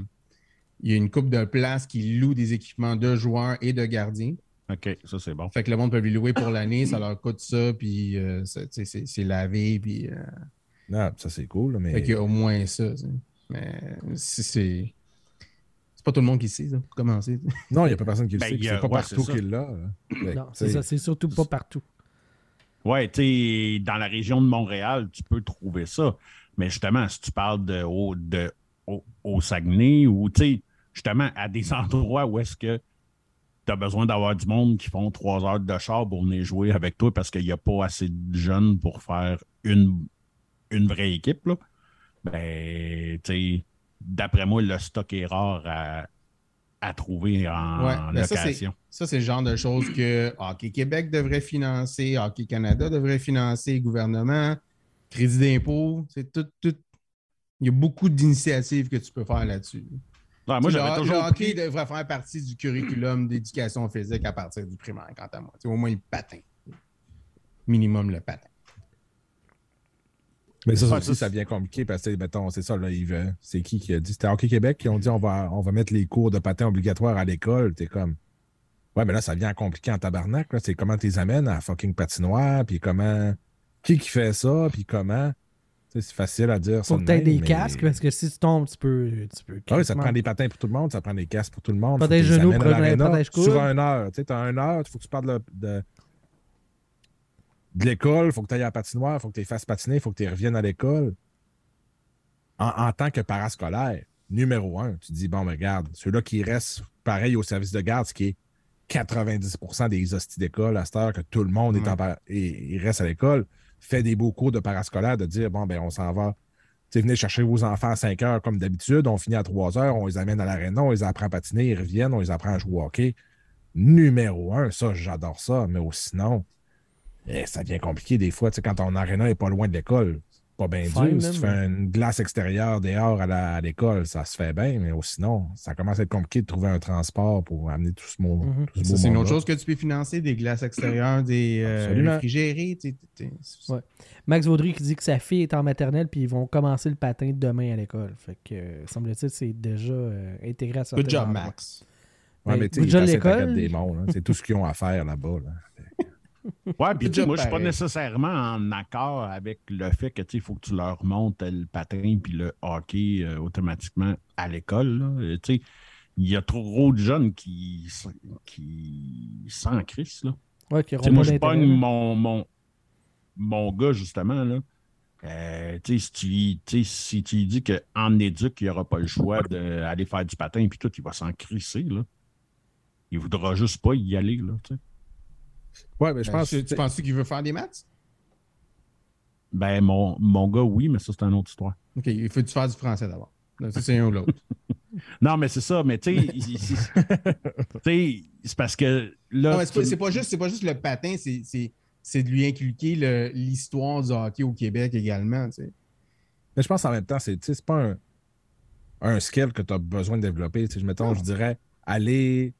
il y a une coupe de place qui loue des équipements de joueurs et de gardiens. OK, ça c'est bon. Fait que le monde peut lui louer pour l'année, ça leur coûte ça, puis euh, c'est c'est lavé, puis. euh, Non, ça, c'est cool, là, mais. Fait qu'il y a au moins ça. Mais si c'est. C'est pas tout le monde qui sait, ça, pour commencer. Non, il n'y a pas personne qui le Ben, sait. C'est pas ouais, partout qu'il l'a. Non, c'est ça. C'est surtout pas partout. Ouais, tu sais, dans la région de Montréal, tu peux trouver ça. Mais justement, si tu parles de, au, de, au, au Saguenay ou, tu sais, justement, à des endroits où est-ce que tu as besoin d'avoir du monde qui font trois heures de char pour venir jouer avec toi parce qu'il n'y a pas assez de jeunes pour faire une, une vraie équipe, là, ben, d'après moi, le stock est rare à, à trouver en Ouais, ben location. Ça, c'est le genre de choses que Hockey Québec devrait financer, Hockey Canada devrait financer, le gouvernement, crédit d'impôt, c'est tout, tout. Il y a beaucoup d'initiatives que tu peux faire là-dessus. Ouais, moi, le, toujours le hockey pris- devrait faire partie du curriculum d'éducation physique à partir du primaire, quant à moi. Tu sais, au moins le patin. Minimum le patin. Mais ça, ça, ça c'est- devient compliqué parce que, mettons, c'est ça, là, Yves, c'est qui qui a dit? C'était Hockey Québec qui ont dit on va, on va mettre les cours de patin obligatoires à l'école. T'es comme. Ouais, mais là, ça devient compliqué en tabarnak. là. C'est comment tu les amènes à la fucking patinoire, puis comment. Qui qui fait ça, puis comment? Tu C'est facile à dire. Faut que même, des mais- casques parce que si tu tombes, tu peux. Tu peux Ah oui, ça quasiment- prend des patins pour tout le monde, ça prend des casques pour tout le monde. Protège tu genoux, protège- coude. Sur une heure. Tu sais, t'as une heure, il faut que tu partes de, de, de l'école, il faut que tu ailles à la patinoire, il faut que tu les fasses patiner, il faut que tu reviennes à l'école. En, en tant que parascolaire, numéro un, tu dis, bon, mais regarde, ceux-là qui restent pareil au service de garde, ce qui est 90% des hosties d'école à cette heure que tout le monde est en et, reste à l'école, fait des beaux cours de parascolaire, de dire, bon, ben, on s'en va sais, venez chercher vos enfants à 5 heures comme d'habitude, on finit à 3 heures, on les amène à l'aréna, on les apprend à patiner, ils reviennent, on les apprend à jouer au hockey. Numéro un, ça, j'adore ça, mais sinon, eh, ça devient compliqué des fois. Tu sais, quand ton aréna n'est pas loin de l'école, pas bien dur. Si tu fais une glace extérieure dehors à l'école, ça se fait bien, mais sinon, ça commence à être compliqué de trouver un transport pour amener tout ce mot. Mhm. tout ce Ça, beau c'est une autre chose que tu peux financer, des glaces extérieures, des euh, réfrigérés. Ouais. Max Vaudry qui dit que sa fille est en maternelle puis ils vont commencer le patin demain à l'école. Fait que, euh, semble-t-il, c'est déjà euh, intégré à certains Good job, endroits. Max. Ouais, Ben, mais tu sais, l'école. là. C'est tout ce qu'ils ont à faire là-bas. là. Ouais, puis moi, je suis pas nécessairement en accord avec le fait que tu sais, il faut que tu leur montes le patin puis le hockey euh, automatiquement à l'école. Euh, tu sais, Il y a trop de jeunes qui, qui s'en crissent. Là. Ouais, qui moi, je pogne là. mon, mon, mon gars, justement. Là. Euh, tu sais, si, tu, si tu dis qu'en éduc, il n'aura pas le choix d'aller faire du patin puis tout, il va s'en crisser. Là. Il voudra juste pas y aller. Là. Ouais, mais je pense tu, que tu penses qu'il veut faire des maths? Ben, mon, mon gars, oui, mais ça, c'est une autre histoire. OK, il faut que tu fasses du français d'abord? C'est un ou l'autre. Non, mais c'est ça, mais tu sais, c'est- parce que là. Non, mais c'est pas, tu- c'est pas juste, c'est pas juste le patin, c'est, c'est, c'est de lui inculquer le- l'histoire du hockey au Québec également. tu sais. Mais je pense en même temps, c'est tu sais, c'est pas un, un skill que tu as besoin de développer. Tu sais, je mettons, je dirais, aller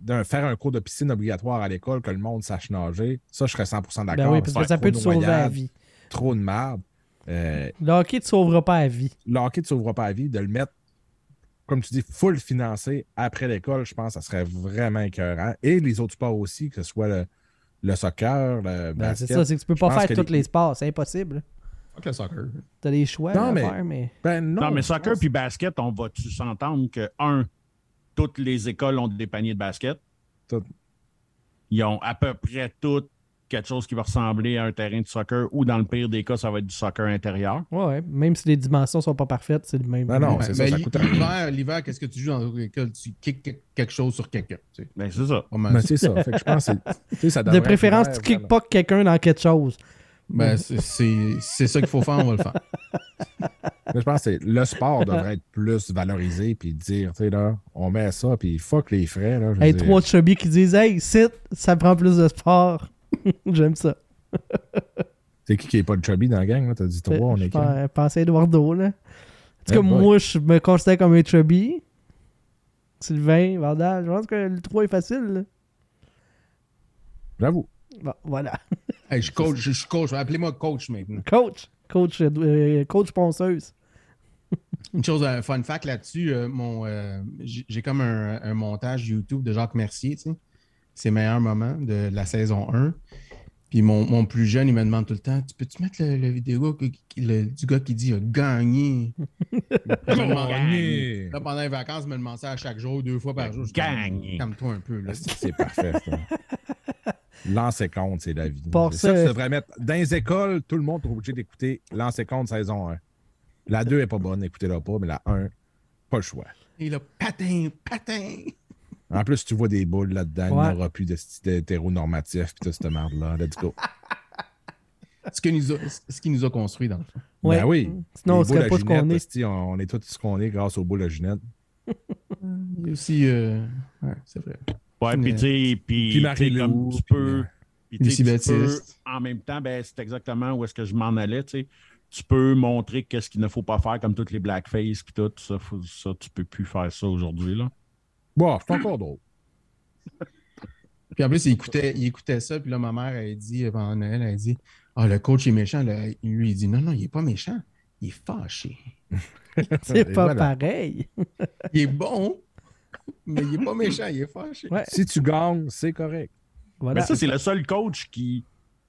d'un- faire un cours de piscine obligatoire à l'école, que le monde sache nager. Ça, je serais 100% d'accord. Ben oui, parce que ça trop peut de te sauver la noyades, vie. Trop de merde. Euh, Le hockey ne te sauvera pas la vie. le hockey ne sauvera pas la vie. De le mettre, comme tu dis, full financé après l'école, je pense que ça serait vraiment écœurant. Et les autres sports aussi, que ce soit le, le soccer, le Ben, basket. c'est ça, c'est que tu peux pas faire tous les sports, c'est impossible. Fuck le soccer. T'as des choix Non, à mais- faire, mais. Ben non, Non, mais soccer pense- puis basket, on va-tu s'entendre que, un, toutes les écoles ont des paniers de basket? Toutes. Ils ont à peu près toutes quelque chose qui va ressembler à un terrain de soccer ou, dans le pire des cas, ça va être du soccer intérieur. Ouais, ouais. Même si les dimensions sont pas parfaites, c'est le même. Ben non, c'est ça, coûte un- l'hiver, l'hiver, qu'est-ce que tu joues dans l'école? Tu kicks que- quelque chose sur quelqu'un. tu sais. Ben, c'est ça. Ben, c'est ça. Fait que je pense que c'est- tu sais, ça De préférence, tu ouvert, kicks pas quelqu'un dans quelque chose. Ben, c'est, c'est, c'est ça qu'il faut faire, on va le faire. Mais je pense que le sport devrait être plus valorisé puis dire, tu sais, là, on met ça, puis fuck les frais. Là, je Hey, dire. trois chubbies qui disent Hey, sit, ça prend plus de sport. J'aime ça. C'est qui qui est pas le chubby dans la gang? là? T'as dit trois, on Je est pense- quatre. pense à Eduardo, là. En tout cas, boy. moi, je me considère comme un chubby. Sylvain, Vandal, je pense que le 3 est facile. là. J'avoue. Bon, voilà. Hey, je suis coach, je suis coach. Appelez-moi coach maintenant. Coach. Coach, euh, coach ponceuse. Une chose, un fun fact là-dessus, euh, mon, euh, j'ai comme un, un montage YouTube de Jacques Mercier, tu sais. Ses meilleurs moments de la saison 1. Puis mon, mon plus jeune, il me demande tout le temps Tu peux-tu mettre le, le vidéo que- le- du gars qui dit demande- Gagné? Là, pendant les vacances, il me demande ça à chaque jour, deux fois par jour. Je dis, Gagné. Calme-toi un peu. Là. C'est parfait, ça. Lancer compte, c'est la vie. Pour ça, ça- tu devrais mettre. Dans les écoles, tout le monde est obligé d'écouter Lancer compte saison 1. La 2 est pas bonne, écoutez-la pas, mais la 1, pas le choix. Et là, patin, patin. En plus, tu vois des boules là-dedans, il n'y aura plus de hétéronormatif puis tout cette merde-là. Let's go. Ce, que nous a- ce qui nous a construit, dans le fond. Ouais. Ben oui. Sinon, on Les serait boules pas ce qu'on est. on, on est tous ce qu'on est grâce aux boules à Ginette. Il y a aussi. euh, Ouais, c'est vrai. Ouais, puis tu sais, puis comme tu peux. euh, puis tu peux, en même temps, ben, c'est exactement où est-ce que je m'en allais, tu sais. Tu peux montrer qu'est-ce qu'il ne faut pas faire, comme toutes les blackface, puis tout ça, faut- ça, tu peux plus faire ça aujourd'hui, là. Bon, c'est encore drôle. Puis en plus, il écoutait, il écoutait ça. Puis là, ma mère, elle dit, pendant Noël, elle dit Ah, le coach est méchant. Là, lui, il dit Non, non, il est pas méchant. Il est fâché. C'est pas voilà. pareil. Il est bon, mais il est pas méchant. Il est fâché. Ouais. Si tu gagnes, c'est correct. Voilà. Mais ça, c'est le seul coach qui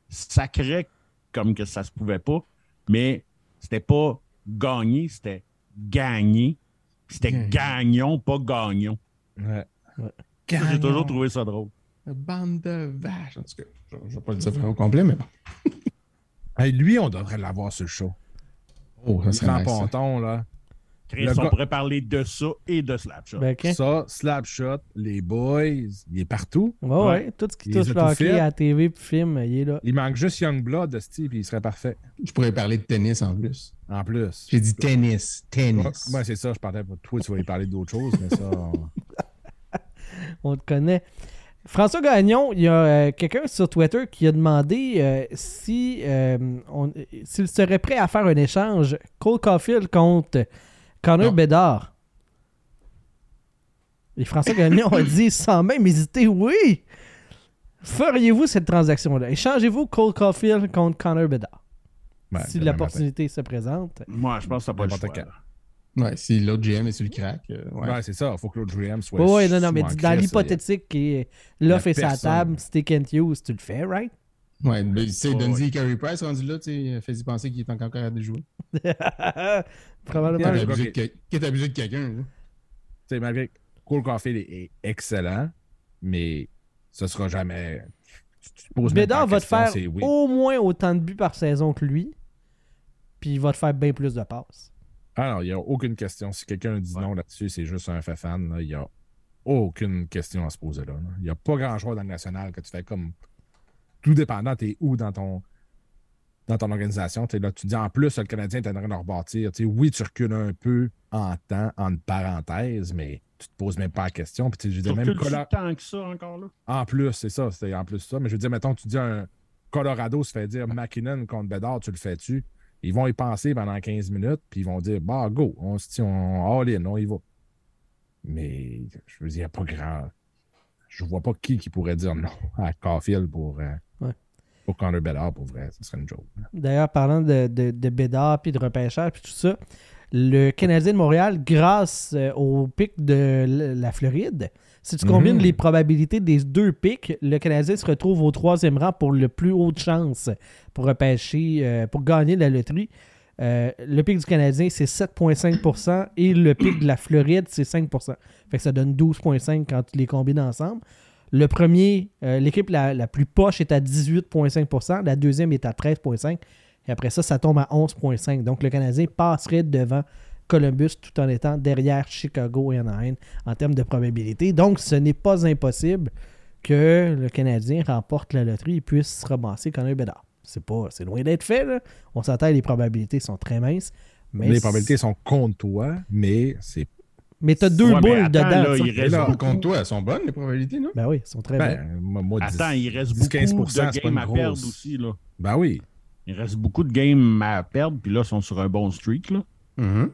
sacrait comme que ça se pouvait pas, mais c'était pas gagner, c'était gagner. C'était gagnon, pas gagnon. Ouais. Ça, J'ai toujours trouvé ça drôle. Bande de vaches. En tout cas, je ne vais pas le dire au complet, mais bon. Hey, lui, on devrait l'avoir sur le show. Oh, ça serait Grand nice, ça. ponton, là. Chris, Le on gars- pourrait parler de ça et de Slapshot. Ben. Ça, Slapshot, les boys, il est partout. Ouais, ouais, Ouais. Tout ce qui touche les le a tout hockey fait. à la TV puis film, il est là. Il manque juste Youngblood, Steve, puis il serait parfait. Je pourrais parler de tennis en plus. En plus. J'ai dit tennis. Tennis. Ouais, c'est ça, je pensais pas. Toi, tu vas y parler d'autres choses, mais ça. on- On te connaît. François Gagnon, il y a euh, quelqu'un sur Twitter qui a demandé euh, si euh, on- s'il serait prêt à faire un échange Cole Caulfield contre Connor Non. Bedard. Et François Gagnon a dit sans même hésiter, oui. Feriez-vous cette transaction-là? Échangez-vous Cole Caulfield contre Connor Bedard? Ouais, si l'opportunité se présente. Moi, je pense que choix. quand. là. Ouais, si l'autre GM est sur le crack. euh, ouais. Ouais, c'est ça. Il faut que l'autre GM soit. Oui, ouais, non, non, mais dans l'hypothétique qui est y a l'offre est sa table, stick and use, tu le fais, right? Ouais, mais tu sais, Ouais, Dundee et Carey Price rendu là, tu sais, fais-y penser qu'il est encore capable de Qui Probablement. est abusé de, que- qui est abusé de quelqu'un. Tu sais, malgré que Cole Caulfield est, excellent, mais ce sera jamais. Tu, tu te poses même Bédard va te faire oui. au moins autant de buts par saison que lui, puis il va te faire bien plus de passes. Ah non, il n'y a aucune question. Si quelqu'un dit non là-dessus, c'est juste un fait fan. là. Il n'y a aucune question à se poser là. là. Il n'y a pas grand joueur dans le national que tu fais comme. Tout dépendant, t'es où dans ton dans ton organisation. Là, tu dis en plus, le Canadien est en train de rebâtir. Oui, tu recules un peu en temps, en parenthèse, mais tu te poses même pas la question. Puis je Tu même tant que ça encore là? En plus, c'est ça, c'était en plus ça. Mais je veux dire, mettons, tu dis un Colorado se fait dire McKinnon contre Bedard, tu le fais-tu? Ils vont y penser pendant 15 minutes, puis ils vont dire Bah, go, on se tient, on all-in, on y va. Mais je veux dire, il n'y a pas grand. Je vois pas qui qui pourrait dire non à Caulfield pour, euh. Pour Connor Bedard, pour vrai. Ce serait une joke. D'ailleurs, parlant de, de, de Bédard, puis de repêchage, puis tout ça, le Canadien de Montréal, grâce euh, au pic de la Floride, si tu combines Mhm. les probabilités des deux pics, le Canadien se retrouve au troisième rang pour le plus haut de chance pour repêcher, euh, pour gagner la loterie. Euh, le pic du Canadien, c'est 7,5% et le pic de la Floride, c'est 5 Fait que ça donne 12,5 quand tu les combines ensemble. Le premier, euh, l'équipe la, plus poche est à 18,5% La deuxième est à 13,5% Et après ça, ça tombe à 11,5% Donc le Canadien passerait devant Columbus tout en étant derrière Chicago et Anaheim en termes de probabilité. Donc ce n'est pas impossible que le Canadien remporte la loterie et puisse ramasser Connor Bedard. C'est pas, c'est loin d'être fait. Là. On s'entend, les probabilités sont très minces. Les probabilités sont contre toi, mais c'est. Mais t'as deux Ouais, boules attends, dedans. là, il reste Là, beaucoup. contre toi, elles sont bonnes, les probabilités, non? Ben oui, elles sont très bonnes. Ben, moi, moi, Attends, 10, il reste 10, 15 beaucoup c'est de pas games une à grosse- perdre aussi. Là. Ben oui. Il reste beaucoup de games à perdre, puis là, ils sont sur un bon streak. Là. Mhm.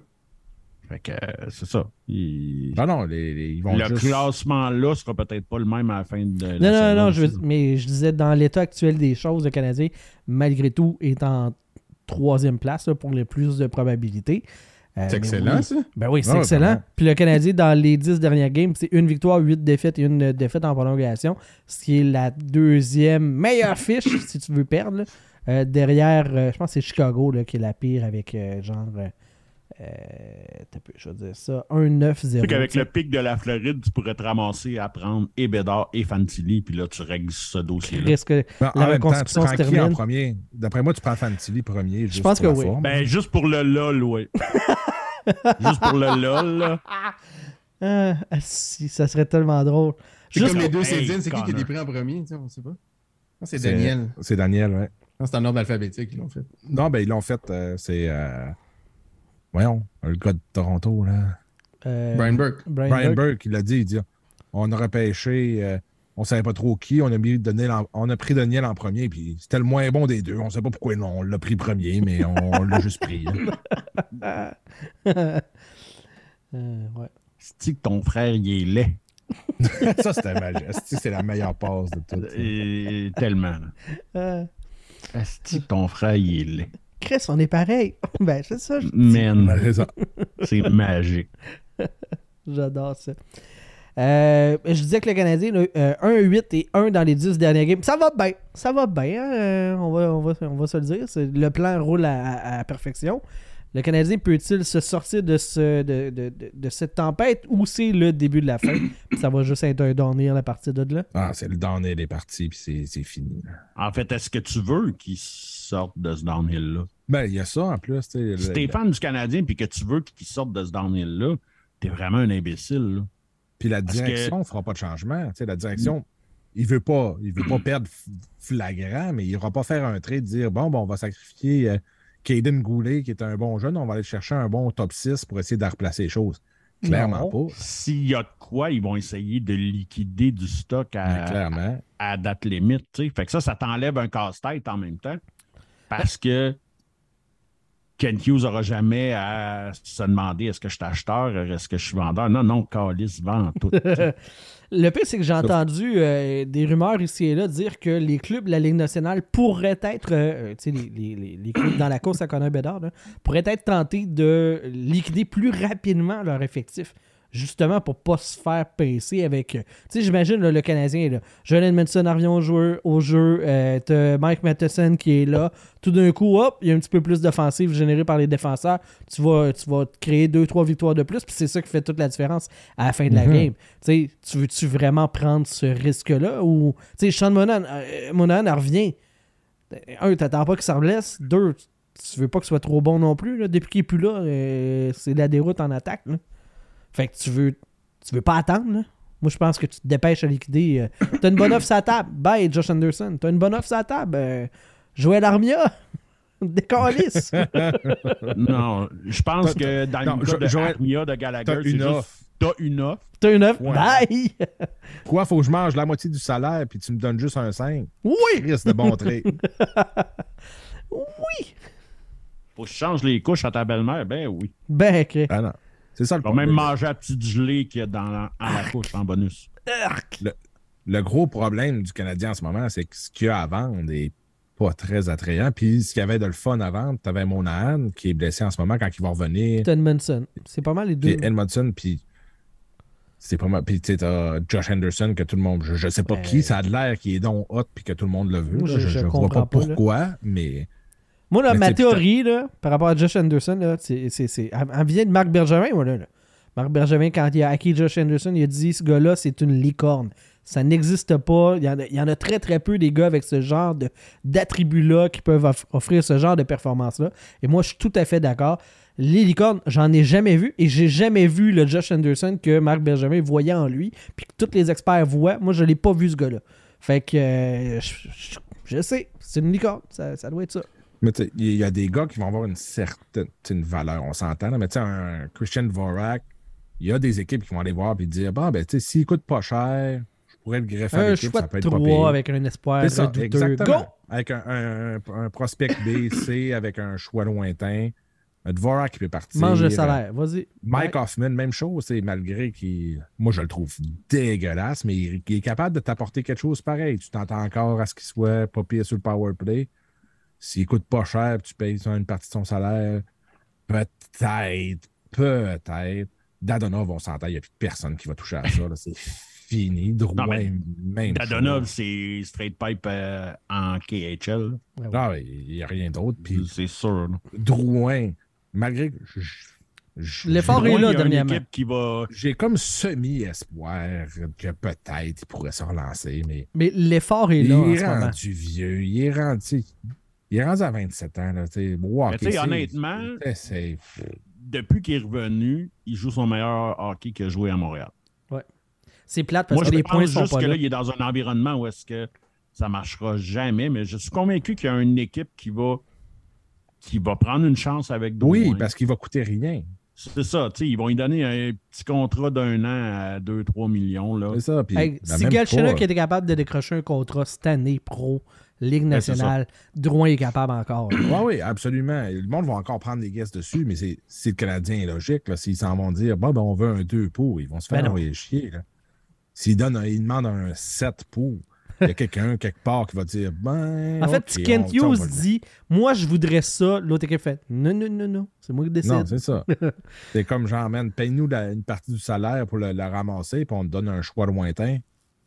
Fait que euh, c'est ça. Il- Non, non, les- les- ils vont Le juste. classement-là sera peut-être pas le même à la fin de la Non, non, saison non, je veux- mais je disais dans l'état actuel des choses, le Canadien, malgré tout, est en troisième place là, pour les plus de probabilités. Euh, C'est excellent, oui. ça. Ben oui, c'est Ah excellent. Puis le Canadien, dans les dix dernières games, c'est une victoire, huit défaites et une euh, défaite en prolongation, ce qui est la deuxième meilleure fiche, si tu veux perdre. là. Euh, derrière, euh, je pense que c'est Chicago là, qui est la pire avec euh, genre. Euh, t'as peu, je vais dire ça. 1-9-0. Tu sais qu'avec tu sais. le pic de la Floride, tu pourrais te ramasser à prendre et Bédard et Fantilli, puis là, tu règles ce dossier-là. Risque- Ben, La en même temps, tu reconstruction prends se qui en termine. premier? D'après moi, tu prends Fantilli premier. juste pense pour que la oui. forme. Ben, juste pour le LOL, ouais. juste pour le LOL, là. Ah, ah, si, ça serait tellement drôle. C'est Juste comme les deux Hey, Cédine, c'est qui qui été pris en premier, tu sais, on sait pas. Non, c'est Daniel. C'est Daniel, ouais. C'est en ordre alphabétique qu'ils l'ont fait. Non, ben ils l'ont fait. euh, c'est. euh, Voyons, le gars de Toronto, là. euh, Brian Burke. Brian Brian Burke. Burke, il l'a dit, il dit on a repêché, euh, on savait pas trop qui, on a, mis Daniel en- on a pris Daniel en premier, puis c'était le moins bon des deux. On sait pas pourquoi non, on l'a pris premier, mais on, l'a juste pris. là. Euh, ouais. C'est que ton frère, il est laid. ça, c'était magique. Asti, C'est la meilleure passe de tout. ça. Et tellement. là. Euh, Asti que ton frère, il est laid. Chris, on est pareil. ben, c'est ça, Man, c'est magique. j'adore ça. Euh, je disais que le Canadien, euh, 1-8 et 1 dans les 10 dernières games. Ça va bien. Ça va bien. hein, euh, on, va, on, va, on va se le dire. Le plan roule à, à- à perfection. Le Canadien peut-il se sortir de, ce, de, de- de- de cette tempête ou c'est le début de la fin? Puis ça va juste être un downhill à partir de là? Ah, c'est le downhill est parti, puis c'est- c'est fini. En fait, est-ce que tu veux qu'ils sortent de ce downhill-là? Ben, il y a ça en plus. Si t'es fan du Canadien puis que tu veux qu'ils sortent de ce downhill-là, t'es vraiment un imbécile. là. Puis la direction ne fera pas de changement. Tu sais, la direction, il veut pas, il veut pas perdre flagrant, mais il ne va pas faire un trait de dire bon, bon on va sacrifier euh, Caden Goulet, qui est un bon jeune, on va aller chercher un bon top 6 pour essayer de replacer les choses. Clairement Non. pas. S'il y a de quoi, ils vont essayer de liquider du stock à, clairement. à date limite. Fait que ça, ça t'enlève un casse-tête en même temps. Parce que Ken Hughes n'aura jamais à se demander est-ce que je suis acheteur, est-ce que je suis vendeur? Non, non, Calis vend tout. Le pire, c'est que j'ai entendu euh, des rumeurs ici et là dire que les clubs de la Ligue nationale pourraient être, euh, tu sais, les, les- les- les clubs dans la course à Connor Bedard, là, pourraient être tentés de liquider plus rapidement leur effectif. Justement pour pas se faire pincer avec. euh, Tu sais, j'imagine le Canadien, là, John Edmondson en revient au jeu, au jeu euh, t'as Mike Matheson qui est là. Tout d'un coup, hop, il y a un petit peu plus d'offensive générée par les défenseurs. Tu vas, tu vas créer deux, trois victoires de plus, puis c'est ça qui fait toute la différence à la fin de la Mhm. game. Tu veux-tu vraiment prendre ce risque-là ou. Tu sais, Sean Monahan, euh, Monahan elle revient. Un, t'attends pas qu'il s'en blesse. Deux, tu veux pas qu'il soit trop bon non plus. Là. Depuis qu'il est plus là, euh, c'est la déroute en attaque. là. Fait que tu veux. Tu veux pas attendre, là. Moi, je pense que tu te dépêches à liquider. euh, T'as une bonne offre sur la table. Bye, Josh Anderson. T'as une bonne offre sur la table. Euh, Joël Armia. Décalisse. non, je pense que dans Non, le cas de Joël, Armia, de Gallagher, t'as c'est une juste- offre. T'as une offre. T'as une offre? Ouais. Bye. Quoi, faut que je mange la moitié du salaire, puis tu me donnes juste un 5. Oui. Risque de bon trait. Oui. Faut que je change les couches à ta belle-mère. Ben oui. Ben, ok. Ah non. C'est ça le même manger la petite gelée qu'il y a dans la, en la couche en bonus. Le gros problème du Canadien en ce moment, c'est que ce qu'il y a à vendre est pas très attrayant. Puis ce qu'il y avait de le fun à vendre, t'avais Monahan qui est blessé en ce moment quand il va revenir. Edmondson. C'est pas mal les deux. Puis Edmondson, puis c'est pas mal. Puis tu sais, Josh Henderson que tout le monde. Je, je sais pas Ben- qui, ça a de l'air qui est donc hot puis que tout le monde le veut. Moi, là. je- je je je vois comprends pas là. pourquoi, mais. Moi, là, ma théorie, là, par rapport à Josh Anderson, là, c'est, elle, vient de Marc Bergevin, moi, là, là. Marc Bergevin, quand il a acquis Josh Anderson, il a dit ce gars-là, c'est une licorne. Ça n'existe pas. Il y, en a, il y en a très, très peu des gars avec ce genre de, d'attributs-là qui peuvent off- offrir ce genre de performance-là. Et moi, je suis tout à fait d'accord. Les licornes, j'en ai jamais vu et j'ai jamais vu le Josh Anderson que Marc Bergevin voyait en lui, puis que tous les experts voient. Moi, je l'ai pas vu, ce gars-là. Fait que euh, je, je- je sais, c'est une licorne. Ça, ça doit être ça. Mais il y a des gars qui vont avoir une certaine une valeur, on s'entend. Mais tu sais, un Christian Dvorak, il y a des équipes qui vont aller voir et dire Bon, ben, tu sais, s'il coûte pas cher, je pourrais le greffer à l'équipe, ça peut être pas 3 pire. avec un espoir ça, douteux. exactement. Go! Avec un, un- un prospect B, C, avec un choix lointain. Dvorak qui peut partir. Mange le salaire. Vas-y. Mike Ouais. Hoffman, même chose, c'est malgré qu'il. Moi, je le trouve dégueulasse, mais il, il est capable de t'apporter quelque chose pareil. Tu t'entends encore à ce qu'il soit pas pire sur le power play. S'il coûte pas cher, tu payes une partie de son salaire, peut-être, peut-être. Dadonov, on s'entend, il n'y a plus personne qui va toucher à ça. là. C'est fini. Drouin, mais même Dadonov, c'est straight pipe euh, en KHL. Ah, il n'y a rien d'autre. Puis C'est sûr. Drouin, malgré que je- je- L'effort est là il dernièrement. va. J'ai comme semi-espoir que peut-être il pourrait se relancer, mais Mais l'effort est il là en est ce moment. rendu vieux. Il est rendu, il est rendu à 27 ans. Là, Mais c'est- honnêtement, c'est- c'est- depuis qu'il est revenu, il joue son meilleur hockey qu'il a joué à Montréal. C'est plate parce Moi, que je les points pense sont juste pas que là. là, il est dans un environnement où est-ce que ça marchera jamais, mais je suis convaincu qu'il y a une équipe qui va qui va prendre une chance avec Drouin. Oui, parce qu'il va coûter rien. C'est ça, tu sais, ils vont lui donner un petit contrat d'un an à 2-3 millions. Là. C'est ça. Puis, Hey, ben, si Galchenyuk était capable de décrocher un contrat cette année pro, Ligue Ben, nationale, Drouin est capable encore. Oui, oui, absolument. Le monde va encore prendre des guesses dessus, mais c'est le Canadien logique. là. S'ils s'en vont dire, bon, ben, on veut un 2 pour, ils vont se faire Ben envoyer chier. S'ils demandent un 7 pour, il y a quelqu'un quelque part qui va dire, ben. En fait, ok, si Kent Hughes dit Moi, je voudrais ça, l'autre équipe fait Non, non, non, non, c'est moi qui décide. Non, c'est ça. c'est comme man, paye-nous la- une partie du salaire pour le, le ramasser, puis on te donne un choix lointain.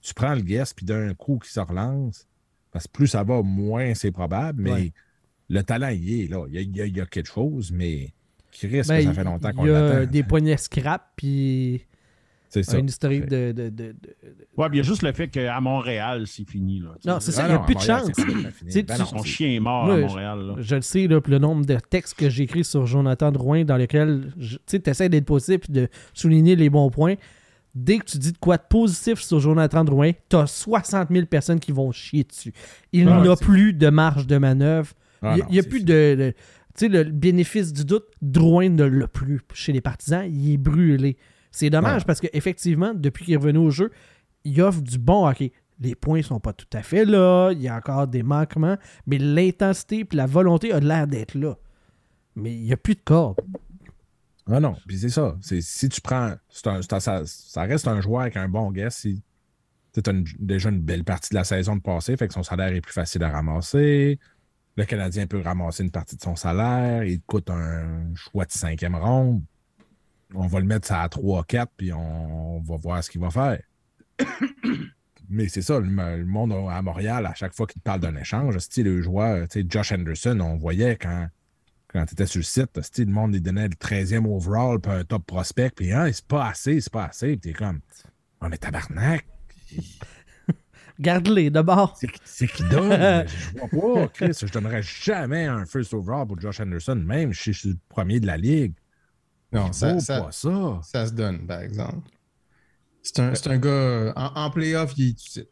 Tu prends le guest, puis d'un coup qui se relance, parce que plus ça va, moins c'est probable, mais Ouais. le talent, il est là. Il y a, il y a- il y a quelque chose, mais Chris, Ben, que ça fait longtemps qu'on Il y a l'attend. des poignets scrap, puis C'est ça. une historique de. de, de- de- Ouais, puis il y a juste le fait qu'à Montréal, c'est fini. Là, Non, c'est ça, Ah il n'y a non, plus de chance. Ben Son chien est mort à je- Montréal. là. Je le sais, le nombre de textes que j'écris sur Jonathan Drouin dans lesquels je- tu essaies d'être possible puis de souligner les bons points. Dès que tu dis de quoi de positif sur Jonathan Drouin, t'as 60 000 personnes qui vont chier dessus. Il Ah, n'a plus de marge de manœuvre. Ah il n'y a, plus de. tu sais, le bénéfice du doute, Drouin ne l'a plus chez les partisans. Il est brûlé. C'est dommage Ouais. parce qu'effectivement, depuis qu'il est revenu au jeu, il offre du bon hockey. Les points sont pas tout à fait là. Il y a encore des manquements. Mais l'intensité et la volonté a l'air d'être là. Mais il n'y a plus de corde. Ah non, puis c'est ça. Si tu prends. un- ça, reste un joueur avec un bon guess. Si, tu déjà une belle partie de la saison de passé, fait que son salaire est plus facile à ramasser. Le Canadien peut ramasser une partie de son salaire. Il coûte un choix de cinquième ronde. On va le mettre ça à 3-4, puis on, va voir ce qu'il va faire. Mais c'est ça, le, monde à Montréal, à chaque fois qu'il parle d'un échange, style le joueur, tu sais, Josh Anderson, on voyait quand quand tu étais sur le site, le monde lui donnait le 13e overall, puis un top prospect, puis hein, c'est pas assez, c'est pas assez, puis t'es comme, oh, mais tabarnak, Garde-les d'abord. c'est c'est qui donne? je vois pas, Chris, je donnerais jamais un first overall pour Josh Anderson, même si je suis le premier de la ligue. Non, Il ça, ça, pas ça. ça se donne, par exemple. C'est un, c'est un gars, euh, en, en playoff, il est.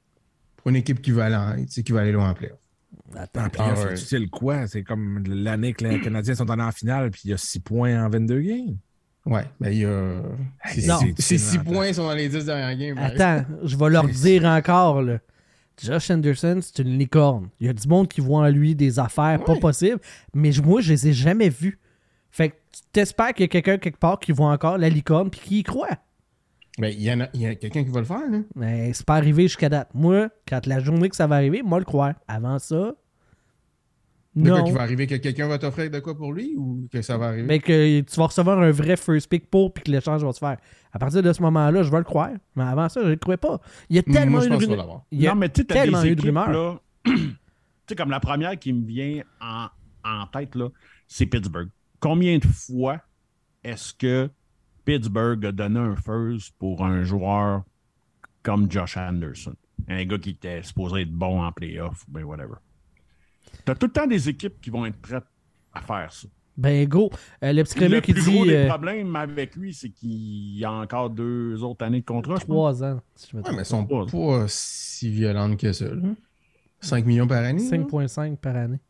Pour une équipe qui va aller, en- tu sais, qui va aller loin en playoff. En playoff, Ah ouais. c'est utile quoi? C'est comme l'année que les Canadiens sont allés en finale, puis il y a 6 points en 22 games. Ouais, mais il y a. Ces 6 utile, points sont dans les 10 dernières games. Attends, je vais leur dire encore. Là. Josh Anderson, c'est une licorne. Il y a du monde qui voit en lui des affaires pas possibles, mais moi, je les ai jamais vus. Fait que tu t'espères qu'il y a quelqu'un quelque part qui voit encore la licorne puis qui y croit. Mais il y, en a, il y a quelqu'un qui va le faire, là. Mais c'est pas arrivé jusqu'à date. Moi, quand la journée que ça va arriver, moi le croire. Avant ça, De quoi non. qui va arriver que quelqu'un va t'offrir de quoi pour lui ou que ça va arriver? Mais que tu vas recevoir un vrai first pick pour puis que l'échange va se faire. À partir de ce moment-là, je vais le croire. Mais avant ça, je ne le crois pas. Il y a tellement Moi, je eu de pense qu'il rumeurs. Il y a non, mais tu sais, t'as tellement des eu de rumeurs. tu sais, comme la première qui me vient en, en tête, là, c'est Pittsburgh. Combien de fois est-ce que Pittsburgh a donné un first pour un joueur comme Josh Anderson? Un gars qui était supposé être bon en playoff, ben whatever. T'as tout le temps des équipes qui vont être prêtes à faire ça. Ben go. Euh, le petit crémeux le qui plus dit gros des euh, problèmes avec lui, c'est qu'il y a encore deux autres années de contrat. trois ans. Si je me Ouais, trompe mais elles sont pas. pas si violentes que ça, là. 5 millions par année. là? 5,5 par année.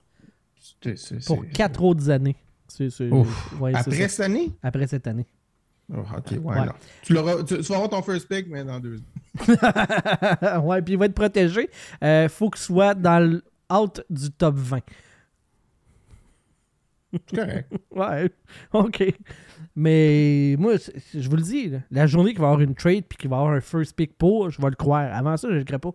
C'est- c'est- Pour c'est- quatre autres années. C'est- c'est- Ouf. ouais, c'est Après cette année? Après cette année. Oh, ok, ouais, Ouais. non. Tu, l'auras- tu, tu vas avoir ton first pick, mais dans deux ans. ouais, puis il va être protégé. Euh, faut qu'il soit dans le out du top 20. C'est correct. Ouais, ok. Mais moi, je vous le dis, là, la journée qu'il va y avoir une trade puis qu'il va y avoir un first pick pour, je vais le croire. Avant ça, je ne le crois pas.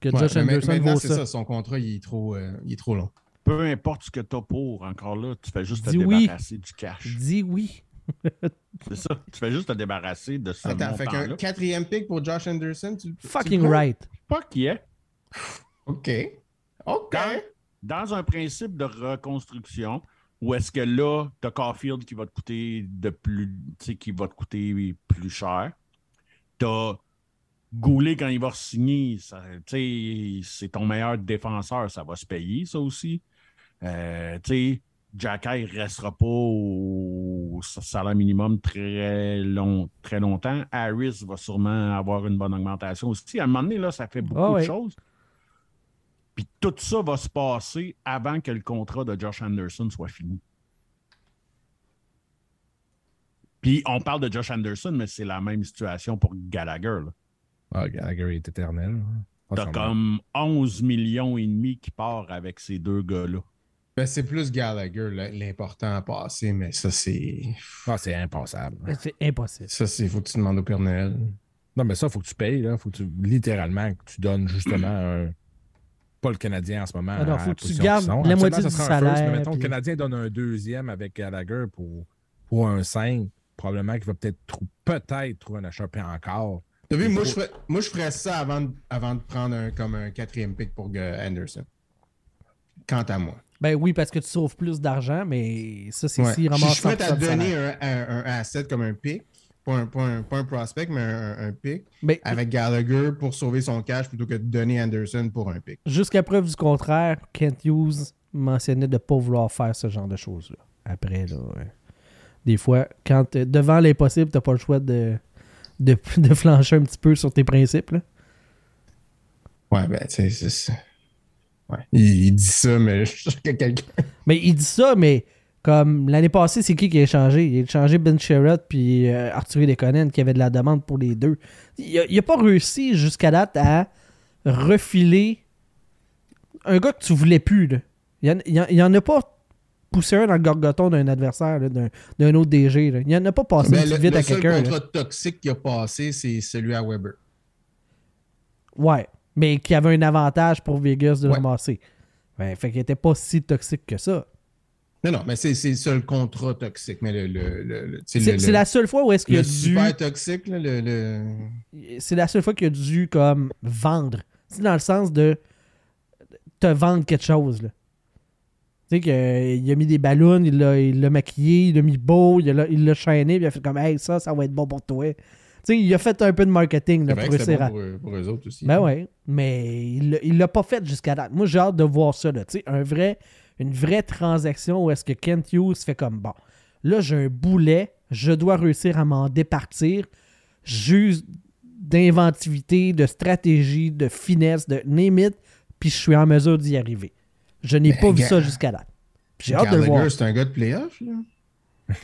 Que Ouais, Josh mais Anderson maintenant, vaut c'est ça. ça. Son contrat, il est trop, euh, il est trop long. Peu importe ce que t'as pour, encore là, tu fais juste te oui. débarrasser du cash. Dis oui. C'est ça. Tu fais juste te débarrasser de ce Attends, fait qu'un quatrième pick pour Josh Anderson, tu, Fucking right. Pas qui est. OK. OK. Dans un principe de reconstruction, où est-ce que là, t'as Caulfield qui va te coûter de plus, tu sais, qui va te coûter plus cher. T'as Goulet quand il va signer, tu sais, c'est ton meilleur défenseur, ça va se payer, ça aussi. Euh, tu sais, Jacky ne restera pas au salaire minimum très, long, très longtemps. Harris va sûrement avoir une bonne augmentation aussi. À un moment donné, là, ça fait beaucoup Ah de choses. Puis tout ça va se passer avant que le contrat de Josh Anderson soit fini. Puis on parle de Josh Anderson, mais c'est la même situation pour Gallagher. là. Ah, Gallagher est éternel. Pas T'as comme 11 millions et demi qui part avec ces deux gars-là. Ben, c'est plus Gallagher l'important à passer, mais ça, c'est. Ah, c'est impassable. C'est impossible. Ça, c'est. Faut que tu demandes au Père Noël. Non, mais ça, il faut que tu payes. Là. Faut que tu, littéralement, que tu donnes justement un. Pas le Canadien en ce moment. Ah non, à faut la que tu position gardes sont. la moitié ça du first, salaire, mais mettons, puis- le Canadien donne un deuxième avec Gallagher pour, pour un 5. Probablement qu'il va peut-être trou- peut-être trouver un achat puis encore. T'as vu, moi, faut- je ferais, moi, je ferais ça avant de, avant de prendre un, comme un quatrième pick pour Anderson. Quant à moi. Ben oui, parce que tu sauves plus d'argent, mais ça, c'est Ouais. s'il Je ramasse suis prêt à 100% de donner un, un- un asset comme un pick. Pas un, pas un- pas un prospect, mais un, un pick. Mais Avec Gallagher pour sauver son cash plutôt que de donner Anderson pour un pick. jusqu'à preuve du contraire, Kent Hughes mentionnait de ne pas vouloir faire ce genre de choses-là. Après, là, ouais. des fois, quand t'es devant l'impossible, t'as pas le choix de, de, de flancher un petit peu sur tes principes. Là. Ouais, ben, tu sais, c'est ça. Ouais. Il, il dit ça, mais je sûr que quelqu'un. Mais il dit ça, mais comme l'année passée, c'est qui qui a échangé? Il a échangé Ben Sherrod puis euh, Arthur Lekonen qui avait de la demande pour les deux. Il a, il a pas réussi jusqu'à date à refiler un gars que tu voulais plus. Là. Il, y en, a pas poussé un dans le gorgoton d'un adversaire, d'un, d'un autre DG. Là. Il y en a pas passé Ben, le, vite le à seul quelqu'un. là. contrat toxique qui a passé, c'est celui à Weber. Ouais, mais qui avait un avantage pour Vegas de Ouais. ramasser. Ouais, fait qu'il était pas si toxique que ça. Non, non, mais c'est le seul contrat toxique. Mais le. le, le, C'est, la seule fois où est-ce qu'il a dû... super toxique, là, le, le- c'est la seule fois qu'il a dû comme vendre. C'est dans le sens de te vendre quelque chose. Là. Tu sais qu'il a mis des ballons, il l'a, il l'a maquillé, il l'a mis beau, il l'a, il l'a chaîné, puis il a fait comme Hey, ça, ça va être bon pour toi. Sais, il a fait un peu de marketing là, C'est vrai pour réussir bon à- pour, eux- pour eux autres aussi. Ben ouais, mais il l'a- pas fait jusqu'à date. Moi, j'ai hâte de voir ça. Là, tu sais, un vrai, une vraie transaction où est-ce que Kent Hughes fait comme bon. Là, j'ai un boulet, je dois réussir à m'en départir. Juste d'inventivité, de stratégie, de finesse, de it, puis je suis en mesure d'y arriver. Je n'ai Ben, pas vu ça jusqu'à date. J'ai hâte de voir. c'est un gars de playoff. là.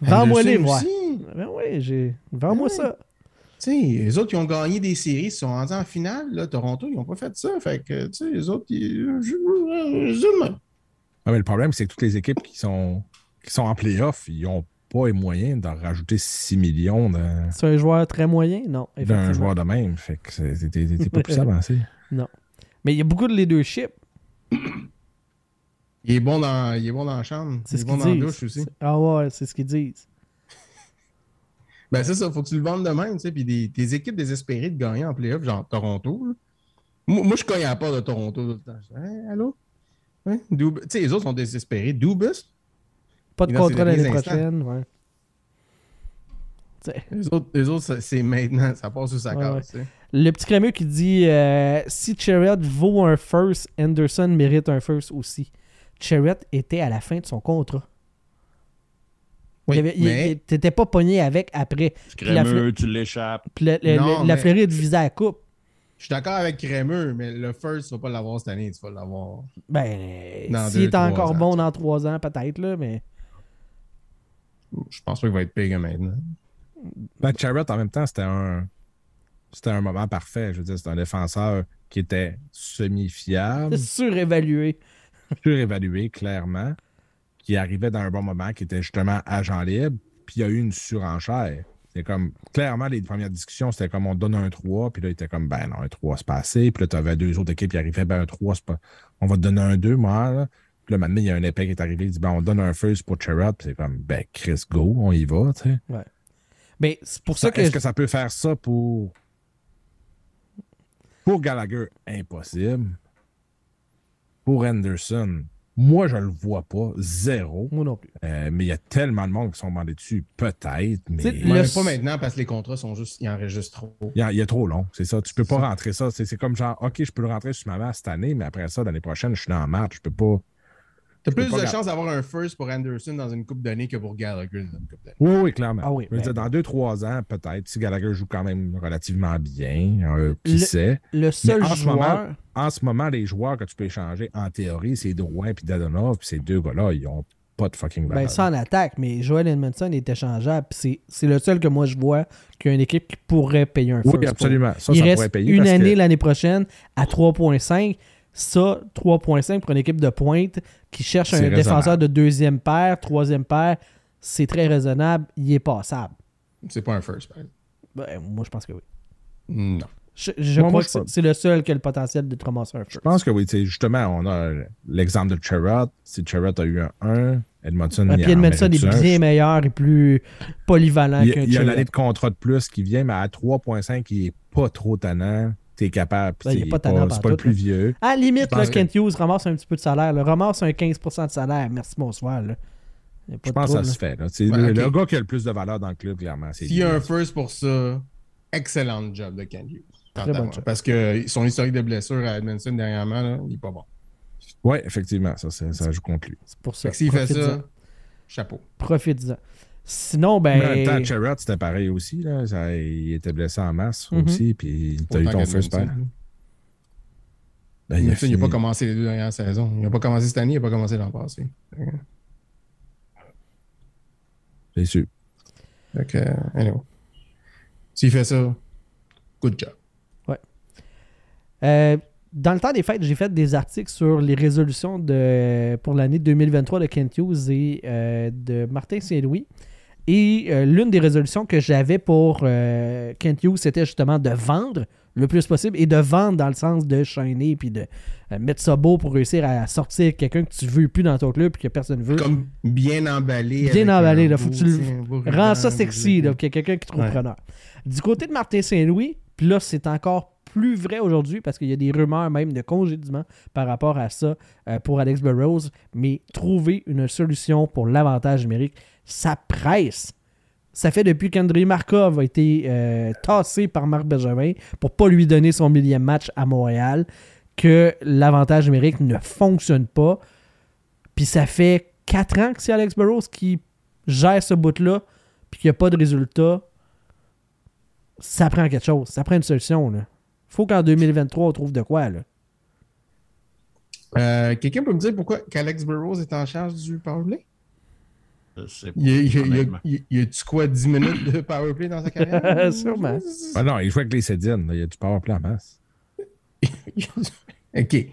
Vends-moi les aussi. Ben ouais, j'ai. Vends-moi Ouais. ça. Tu sais, les autres, ils ont gagné des séries, ils sont rendus en finale. Là, Toronto, ils n'ont pas fait ça. Fait que, tu sais, les autres, ils. de même. Ah, mais le problème, c'est que toutes les équipes qui sont, qui sont en playoff, ils n'ont pas les moyens d'en rajouter 6 millions dans, C'est un joueur très moyen? Non. d'un joueur de même. Fait que t'es pas plus avancé. Mais il y a beaucoup de leadership. Il est bon dans, il est bon dans la chambre. C'est il ce est bon qu'ils dans la disent. douche aussi. Ah ouais, c'est ce qu'ils disent. Ben, c'est ça, faut que tu le vendes de même, tu sais. Puis des, des équipes désespérées de gagner en playoff, genre Toronto. là. Moi, moi, je cogne à la porte de Toronto tout le temps. Je dis, Hey, allô? Hein? Dub- Tu sais, les autres sont désespérés. Dubus, Pas de Et dans ses contrat l'année derniers instants. prochaine, ouais. Tu sais, les autres, les autres c'est maintenant. Ça passe sur sa Ouais, case, ouais. tu sais. Le petit crémeux qui dit euh, si Chariot vaut un first, Anderson mérite un first aussi. Chariot était à la fin de son contrat. Oui, mais- T'étais pas pogné avec après. Crémeux, tu l'échappes. Puis le- le- Non, le- la mais- Floride visait à la coupe. Je suis d'accord avec Crémeux, mais le first, tu vas pas l'avoir cette année, tu vas l'avoir. Ben, s'il est encore ans, bon dans trois ans, peut-être, là, mais. Je pense pas qu'il va être pire maintenant. Ben, en même temps, c'était un, c'était un moment parfait. Je veux dire, c'était un défenseur qui était semi-fiable, C'est surévalué. Surévalué, clairement, qui arrivait dans un bon moment, qui était justement agent libre, puis il y a eu une surenchère. C'est comme, clairement, les premières discussions, c'était comme on donne un 3, puis là, il était comme, ben non, un 3, c'est pas assez. Puis là, tu avais deux autres équipes qui arrivaient, ben un 3, c'est pas. On va te donner un 2, moi, là. Puis là, maintenant, il y a un épée qui est arrivé, il dit, ben on donne un first pour puis c'est comme, ben Chris, go, on y va, tu sais. Mais c'est pour ça que. Est-ce que ça peut faire ça pour. Pour Gallagher, impossible. Pour Anderson, moi, je le vois pas, zéro. Moi non plus. Euh, mais il y a tellement de monde qui sont demandés dessus, peut-être, mais il Le- pas maintenant parce que les contrats sont juste. Il en reste juste trop. y a, il y a trop long, c'est ça. Tu peux pas rentrer ça. C'est c'est comme genre, OK, je peux le rentrer sur ma masse cette année, mais après ça, l'année prochaine, je suis dans le match. Je peux pas. T'as plus de chances d'avoir un first pour Anderson dans une coupe d'année que pour Gallagher dans une coupe d'année. Oui, oui, clairement. Ah oui, Je veux ben- dire, dans deux, trois ans, peut-être, si Gallagher joue quand même relativement bien, euh, qui Le- sait. Le seul en ce moment, joueur. en ce moment, les joueurs que tu peux échanger, en théorie, c'est Drouin et Dadonov, puis ces deux gars-là, ils ont pas de fucking valeur. Ben, ça en attaque, mais Joel Edmondson est échangeable. puis C'est c'est le seul que moi je vois qu'il y a une équipe qui pourrait payer un first. oui, absolument. Ça, Il ça reste pourrait payer. une parce année que- l'année prochaine à 3.5. Ça, 3.5 pour une équipe de pointe qui cherche un défenseur de deuxième paire, troisième paire, c'est très raisonnable. Il est passable. C'est pas un first, par exemple. Ben, moi, je pense que oui. Non. Je, je Moi, crois moi, que je c'est- le seul qui a le potentiel de ramasser un first. Je pense que oui. Justement, on a l'exemple de Charrot. Si Charrot a eu un 1, Edmondson, il puis Edmondson est un. bien meilleur et plus polyvalent Il y a, qu'un il y a une année de contrat de plus qui vient, mais à 3.5, il est pas trop tannant. T'es capable. Ben, pas C'est pas le plus là. vieux. À la limite, là, pense que- Kent Hughes ramasse un petit peu de salaire. là. Ramasse un 15% de salaire. Merci, bonsoir. Là. Je pense que ça se fait. Ouais, le, gars qui a le plus de valeur dans le club, clairement, S'il y a un first pour ça, excellent job de Ken Hughes. Très bon. Parce que son historique de blessure à Edmondson dernièrement, là, il est pas bon. Ouais, effectivement, ça, ça, joue contre lui. C'est pour ça. Fait que s'il fait ça, chapeau. Profite-en. Sinon, Mais en même temps, ben. Sherrod, c'était pareil aussi. Là. Ça- il était blessé en masse Mhm. aussi, puis t'as eu ton first qu'Edmondson. pair. Ben, il n'a fini- pas commencé les deux dernières saisons. Il n'a pas commencé cette année, il n'a pas commencé l'an passé. C'est sûr. Euh, anyway. S'il fait ça, good job. Euh, dans le temps des fêtes, j'ai fait des articles sur les résolutions de, pour l'année 2023 de Kent Hughes et euh, de Martin Saint-Louis. Et euh, l'une des résolutions que j'avais pour euh, Kent Hughes, c'était justement de vendre le plus possible et de vendre dans le sens de shiner puis de euh, mettre ça beau pour réussir à sortir quelqu'un que tu veux plus dans ton club et que personne veut. Comme bien emballé. Bien emballé, là, faut que tu le- Rends ça sexy, là, qu'il y a quelqu'un qui trouve Ouais. preneur. Du côté de Martin Saint-Louis, puis là, c'est encore plus vrai aujourd'hui parce qu'il y a des rumeurs même de congédiement par rapport à ça euh, pour Alex Burrows, mais trouver une solution pour l'avantage numérique, ça presse. Ça fait depuis qu'André Markov a été euh, tassé par Marc Bergevin pour pas lui donner son millième match à Montréal que l'avantage numérique ne fonctionne pas. Puis ça fait 4 ans que c'est Alex Burrows qui gère ce bout-là, puis qu'il n'y a pas de résultat. Ça prend quelque chose. Ça prend une solution. Là. faut qu'en 2023, on trouve de quoi. Là. Euh, Quelqu'un peut me dire pourquoi qu'Alex Burrows est en charge du powerplay? Il y a, a-tu quoi, 10 minutes de powerplay dans sa carrière? Sûrement. Ah non, il joue avec les Cédines. Il y a du power play en masse. ok.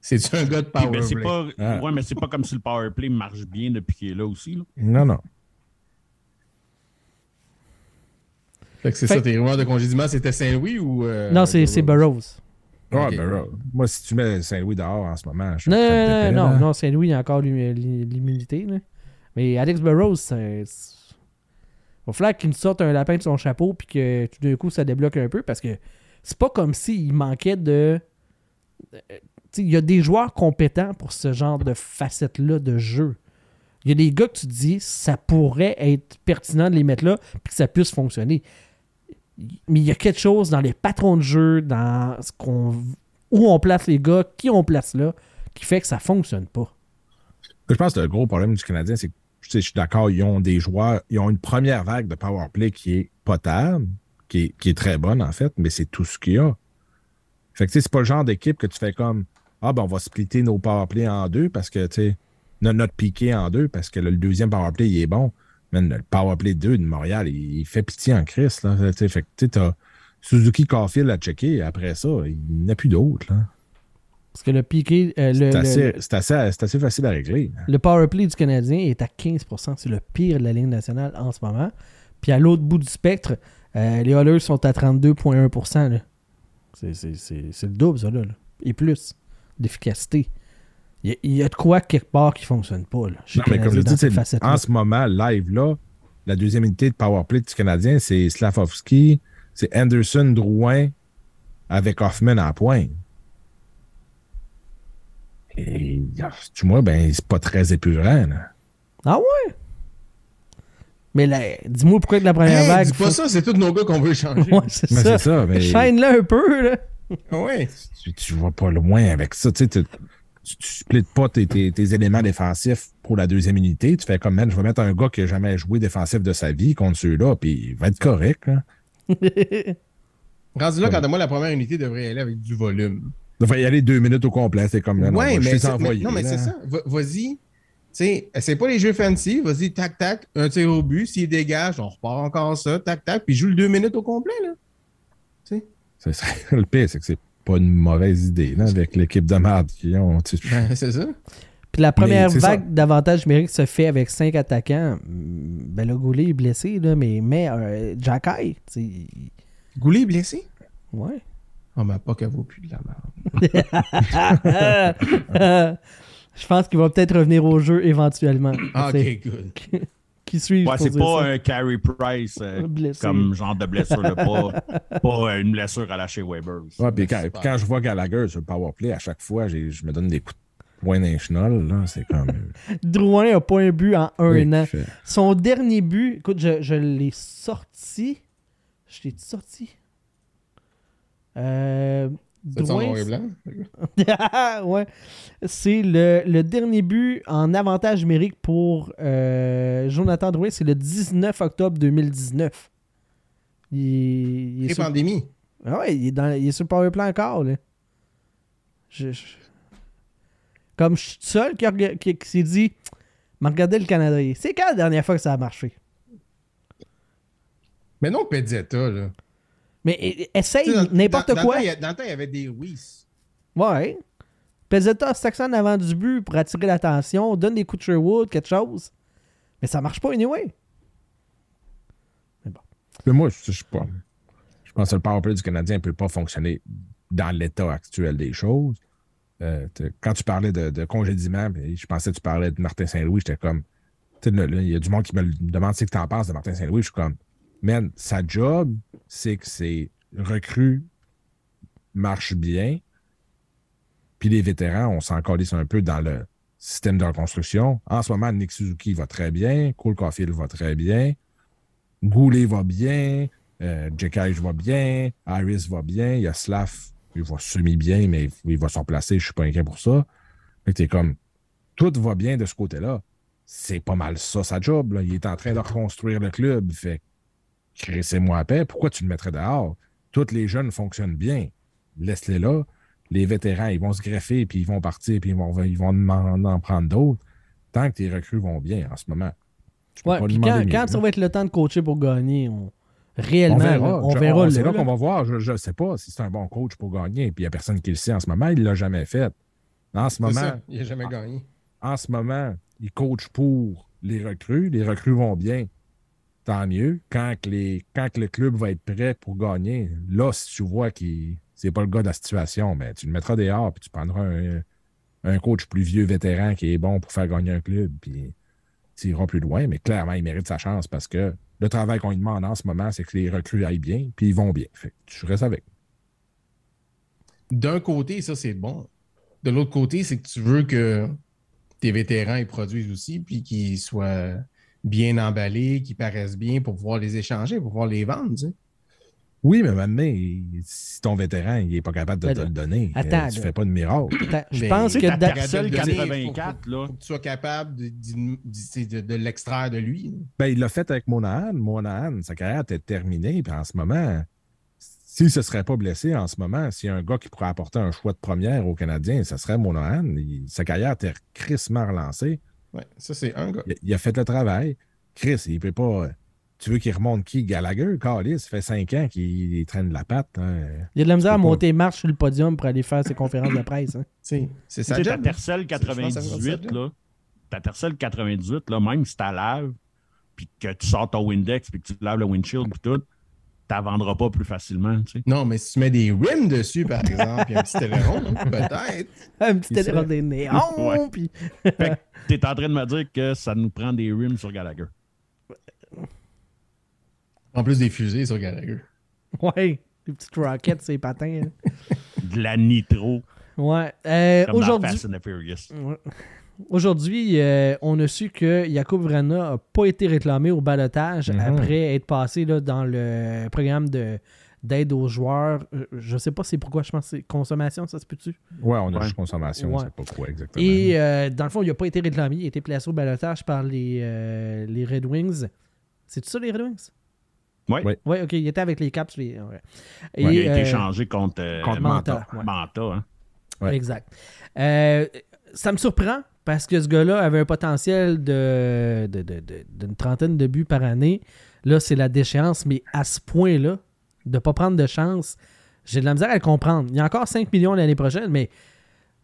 C'est-tu un gars de Oui, mais c'est powerplay? pas, Ah. ouais, mais c'est pas comme si le power play marche bien depuis qu'il est là aussi. là. Non, non. Fait que c'est Fait- ça, tes rumeurs de congédiement, c'était Saint-Louis ou. euh, non, c'est c'est Burrows. Ah, Ok. ben, là, moi, si tu mets Saint-Louis dehors en ce moment, je suis Non, non, non, non, Saint-Louis, il y a encore l'hum- l'immunité. là. Mais Alex Burrows, c'est. Il va falloir qu'il nous sorte un lapin de son chapeau puis que tout d'un coup ça débloque un peu parce que c'est pas comme s'il manquait de. euh, Il y a des joueurs compétents pour ce genre de facette-là de jeu. Il y a des gars que tu te dis ça pourrait être pertinent de les mettre là puis que ça puisse fonctionner. Mais il y a quelque chose dans les patrons de jeu, dans ce qu'on où on place les gars, qui on place là, qui fait que ça fonctionne pas. Je pense que le gros problème du Canadien, c'est que sais, je suis d'accord, ils ont des joueurs, ils ont une première vague de power play qui est potable, qui est, très bonne en fait, mais c'est tout ce qu'il y a. Fait que c'est pas le genre d'équipe que tu fais comme Ah ben on va splitter nos power play en deux parce que tu sais, notre, piqué en deux parce que le, deuxième power play il est bon. Mais le power play 2 de Montréal, il, fait pitié en Christ. Là, fait que tu Suzuki Caulfield à checker. Après ça, il n'y en a plus d'autres. Parce que le piqué, euh, C'est assez, assez, facile à régler. là. le power play du Canadien est à 15%. C'est le pire de la Ligue nationale en ce moment. Puis à l'autre bout du spectre, euh, les Oilers sont à 32,1%. là. C'est, c'est- c'est- c'est le double, ça, là, là. Et plus d'efficacité. Il y, a- il y a de quoi quelque part qui fonctionne pas. Là, Non, mais comme je dis, en ce moment, live là, la deuxième unité de powerplay du Canadien, c'est Slavovski, c'est Anderson, Drouin avec Hoffman en pointe. Et ah, tu vois, ben, c'est pas très épurant. là. Ah ouais? Mais là, dis-moi pourquoi que la première Hey, vague. dis pas faut- ça, c'est tous nos gars qu'on veut changer. Ouais, c'est Mais ça. c'est ça, mais Shine-le un peu, là. ouais. tu, tu vas pas loin avec ça. Tu sais, tu, splits pas tes, tes- tes éléments défensifs pour la deuxième unité. Tu fais comme, man, je vais mettre un gars qui a jamais joué défensif de sa vie contre ceux-là, puis il va être correct. là. Rendu là, quant à moi, la première unité devrait aller avec du volume. Il va y aller deux minutes au complet. C'est comme, non, ouais, mais, non, mais là. c'est ça. Va- Vas-y. Tu sais, c'est pas les jeux fancy. Vas-y, tac, tac, un tir au but. S'il dégage, on repart encore ça, tac, tac, puis joue le deux minutes au complet, là. C'est ça. Le pire, c'est que c'est pas une mauvaise idée là, avec l'équipe de merde qu'ils ont. tu- Ben, c'est ça. Puis la première vague d'avantage numérique se fait avec cinq attaquants. Ben là, Goulet est blessé, là, mais, mais euh, Jacky, tu sais, Goulet est blessé? ouais. Oh, ben, pas qu'elle vaut plus de la merde. Je pense qu'il va peut-être revenir au jeu éventuellement. Ah, ok, good. qui suivent. Ouais, c'est pas ça? un Carey Price euh, comme genre de blessure, là, pas, pas euh, une blessure à la chez Weber. Ouais, puis quand, quand je vois Gallagher sur le powerplay, à chaque fois, je me donne des coups de poing national. Là, c'est comme. Drouin a pas un but en un Oui, an. Son dernier but, écoute, je, je l'ai sorti. Je l'ai sorti. Euh, C'est son Drouin, noir et blanc. ouais. C'est le, le dernier but en avantage numérique pour euh, Jonathan Drouin. C'est le 19 octobre 2019. Il, il est sur, Pré-pandémie. ah ouais, il est, dans, il est sur le powerplay encore. Là. Je- je- Comme je suis seul qui, qui- qui s'est dit m'a regardé le Canada. C'est quand la dernière fois que ça a marché? Mais non, Pezzetta, là. Mais eh, essaye n'importe quoi. temps, a- Dans le temps, il y avait des Whis. Ouais. Pezzetta stack en avant du but pour attirer l'attention, donne des coups de Sherwood, quelque chose. Mais ça marche pas anyway. Mais moi, je, je sais pas. Je pense que le powerplay du Canadien ne peut pas fonctionner dans l'état actuel des choses. Euh, quand tu parlais de, de congédiement, je pensais que tu parlais de Martin Saint-Louis, j'étais comme. Il y a du monde qui me demande ce que tu en penses de Martin Saint-Louis. Je suis comme, man, sa job, c'est que ses recrues marchent bien. Puis les vétérans, on s'en calisse un peu dans le système de reconstruction. En ce moment, Nick Suzuki va très bien, Cole Caulfield va très bien, Goulet va bien, euh, Jekai va bien, Harris va bien, il il va semi-bien, mais il va se replacer, je suis pas inquiet pour ça. Comme, tout va bien de ce côté-là. C'est pas mal ça, sa job. Il est en train de reconstruire le club. Fait crissez-moi à paix. Pourquoi tu le mettrais dehors? Tous les jeunes fonctionnent bien. Laisse-les là. Les vétérans, ils vont se greffer, puis ils vont partir, puis ils vont, ils vont en, en prendre d'autres. Tant que tes recrues vont bien en ce moment. Ouais, quand, mieux, ça va être le temps de coacher pour gagner, on... réellement, On verra. on C'est là, qu'on va voir. Je ne sais pas si c'est un bon coach pour gagner. Puis il n'y a personne qui le sait en ce moment. Il ne l'a jamais fait. En ce moment, ça. Il n'a jamais gagné. en ce moment, il coach pour les recrues. Les recrues vont bien. Tant mieux. Quand, les, quand le club va être prêt pour gagner, là, si tu vois qu'il c'est pas le gars de la situation, ben, tu le mettras dehors puis tu prendras un, coach plus vieux vétéran qui est bon pour faire gagner un club. Puis tu iras plus loin. Mais clairement, il mérite sa chance parce que le travail qu'on lui demande en ce moment, c'est que les recrues aillent bien puis ils vont bien. Tu restes avec. D'un côté, ça, c'est bon. De l'autre côté, c'est que tu veux que tes vétérans ils produisent aussi, puis qu'ils soient bien emballés, qu'ils paraissent bien pour pouvoir les échanger, pour pouvoir les vendre. tu sais. Oui, mais maintenant, si ton vétéran il n'est pas capable de Ben te là, le donner, attends, euh, tu là. fais pas de miracle. Je Mais- pense que dans- le donner, 84, là. Faut que tu sois capable de, l'extraire de lui. Ben, il l'a fait avec Monahan. Monahan, sa carrière était terminée. Puis en ce moment, s'il ne se serait pas blessé en ce moment, s'il y a un gars qui pourrait apporter un choix de première aux Canadiens, ce serait Monahan. Il- sa carrière était crissement relancée. Ouais, ça, c'est un gars. Il, il a fait le travail. Chris, il peut pas. Tu veux qu'il remonte qui? Gallagher? Carlis, ça fait cinq ans qu'il traîne la patte. hein. il y a de la misère à monter marche sur le podium pour aller faire ses conférences de presse. hein. Tu C'est Tu sa sais, ta. Tercel Je pense que ça va être 98, ça, là, ta Tercel 98, là, même si tu laves, puis que tu sors ton Windex, puis que tu laves le windshield, puis tout, tu la vendras pas plus facilement. Tu sais. Non, mais si tu mets des rims dessus, par exemple, puis un petit aileron, peut-être. Un petit sait? des néons, puis Fait que t'es en train de me dire que ça nous prend des rims sur Gallagher. En plus des fusées sur Gallagher. ouais, des petites rockets, ces patins. hein. De la nitro, Ouais. Euh, comme dans Aujourd'hui, Fast and the Furious. Ouais. Aujourd'hui, euh, on a su que Jakub Vrana n'a pas été réclamé au balotage Mhm. après être passé là, dans le programme de d'aide aux joueurs. Euh, Je sais pas c'est pourquoi, je pense que c'est consommation, ça se peut-tu? Ouais, on a Ouais. juste consommation, Ouais. sais pas quoi exactement. Et euh, dans le fond, il n'a pas été réclamé. Il a été placé au balotage par les, euh, les Red Wings. C'est ça, les Red Wings? Ouais. Ouais. Oui, ok. Il était avec les Caps. Les... Et, il a été euh, échangé contre, euh, contre Manta, ouais. Manta, hein. Ouais. Exact. Euh, ça me surprend parce que ce gars-là avait un potentiel de, de- de- de- d'une trentaine de buts par année. Là, c'est la déchéance, mais à ce point-là, de ne pas prendre de chance, j'ai de la misère à le comprendre. Il y a encore 5 millions l'année prochaine, mais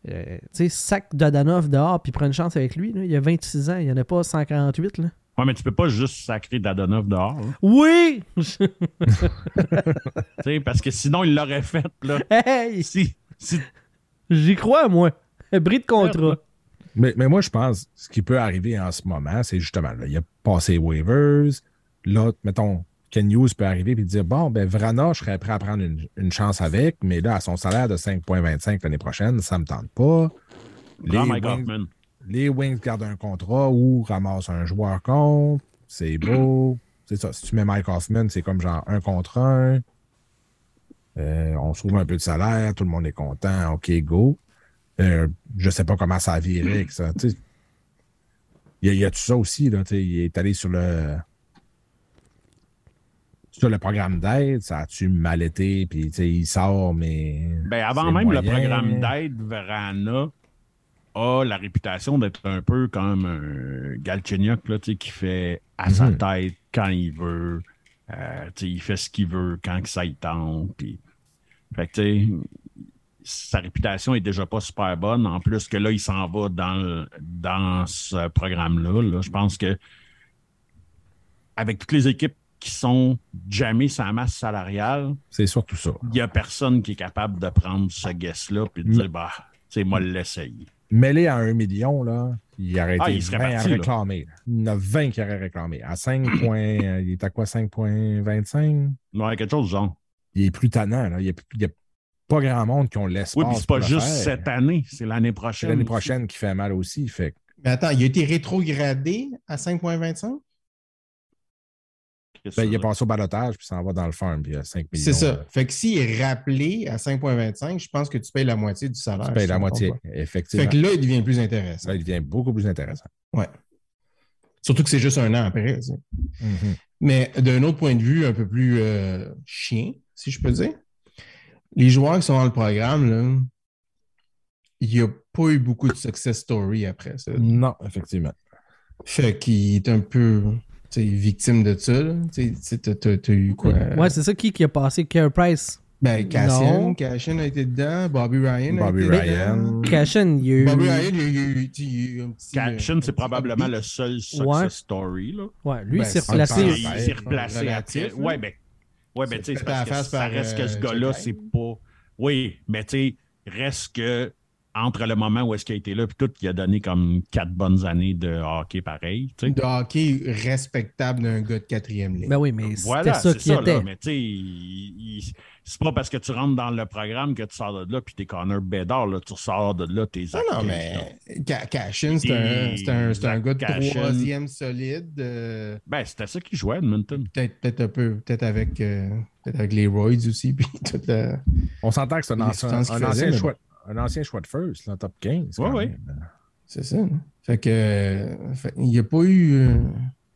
euh, tu sais, sac Dodanov dehors puis prends une chance avec lui. là. Il a 26 ans, il n'y en a pas 148. Là. Ouais, mais tu peux pas juste sacrer Dadonov dehors. Oui! Tu sais, parce que sinon, il l'aurait fait. Là. hey! Si, si J'y crois, moi. Bris de contrat. Mais, mais moi, je pense ce qui peut arriver en ce moment, c'est justement, là, il a passé les waivers. Là, mettons, Ken Hughes peut arriver et dire Bon, ben Vrana, je serais prêt à prendre une, une chance avec, mais là, à son salaire de 5,25 l'année prochaine, ça ne me tente pas. Mike Wings, les Wings gardent un contrat ou ramassent un joueur contre. C'est beau. C'est ça. Si tu mets Mike Hoffman, c'est comme genre un contre un. Euh, on se trouve un peu de salaire, tout le monde est content. OK, go. Euh, je sais pas comment ça viré avec ça. Il y, y a tout ça aussi. Là, il est allé sur le sur le programme d'aide. Ça a-tu mal été? Puis tu sais, il sort, mais. Ben, avant même le programme d'aide, Verana a la réputation d'être un peu comme un Galchenyuk là, tu sais, qui fait à sa Mhm. tête quand il veut. Euh, tu sais, il fait ce qu'il veut quand que ça y tente. Puis... Fait que, tu sais, sa réputation est déjà pas super bonne. En plus que là, il s'en va dans, le- dans ce programme-là. là. Je pense que avec toutes les équipes qui sont jamais sa masse salariale, C'est surtout ça. il n'y a personne qui est capable de prendre ce guess-là et de Mais- dire, bah, tu sais, moi, l'essayer. Mêlé à un million, là, il aurait été Ah, il serait 20 parti, à réclamer. là. Il y en a 20 qui auraient réclamé. À 5 points, euh, il est à quoi 5,25? Ouais, quelque chose du genre. Il est plus tannant. Là. Il n'y a, il y a pas grand monde qui ont l'espace. Oui, puis c'est pas juste faire. cette année, c'est l'année C'est prochaine. l'année prochaine qui fait mal aussi. Fait Mais attends, il a été rétrogradé à 5,25? Ben, il est ça passé au balotage, puis ça en va dans le farm, puis il y a 5 millions. C'est ça. Fait que s'il est rappelé à 5,25, je pense que tu payes la moitié du salaire. Tu payes la moitié, effectivement. Fait que là, il devient plus intéressant. Là, il devient beaucoup plus intéressant. Ouais. Surtout que c'est juste un an après. tu sais. Mhm. Mais d'un autre point de vue, un peu plus euh, chien, si je peux dire, les joueurs qui sont dans le programme, là, il n'y a pas eu beaucoup de success story après ça. Non, effectivement. Fait qu'il est un peu tu sais, victime de ça. t'as- t'as t'as eu quoi? Ouais, c'est ça qui, qui a passé Care Price. Ben, Cassian, Non. Cassian a été dedans, Bobby Ryan. a Bobby été Ryan. dedans. Cashin, il y a eu. Bobby Ryan, il y a eu, il y a eu un petit. Cashin, un c'est probablement le seul success Ouais. story. Là. Ouais, lui, Ben, il s'est c'est replacé. il s'est relatif, replacé là. après. Ouais, ben, ouais, ben, tu sais, à ça reste que ce euh, gars-là, Jack c'est pas. Oui, mais tu sais, reste que entre le moment où est-ce qu'il a été là, puis tout, il a donné comme quatre bonnes années de hockey pareil. De hockey respectable d'un gars de quatrième ligne. Ben oui, mais c'était Voilà, ça c'est qui ça, était. là. Mais tu sais, c'est pas parce que tu rentres dans le programme que tu sors de là, puis t'es Connor Bedard, là, tu ressors de là, t'es Non, non, mais Ca- Cashin, c'est un, c'est un, c'est un gars de Cashin. troisième solide. euh, Ben, c'était ça qui jouait, Edmonton. peut-être, peut-être un peu, peut-être avec, euh, peut-être avec les Royds aussi. Puis tout, euh, On s'entend que c'est un, ancien, un faisait, ancien mais choix, un ancien choix de first, là, top 15. quand Ouais, même. c'est ça. hein. Fait que, euh, fait- il n'y a pas eu. euh,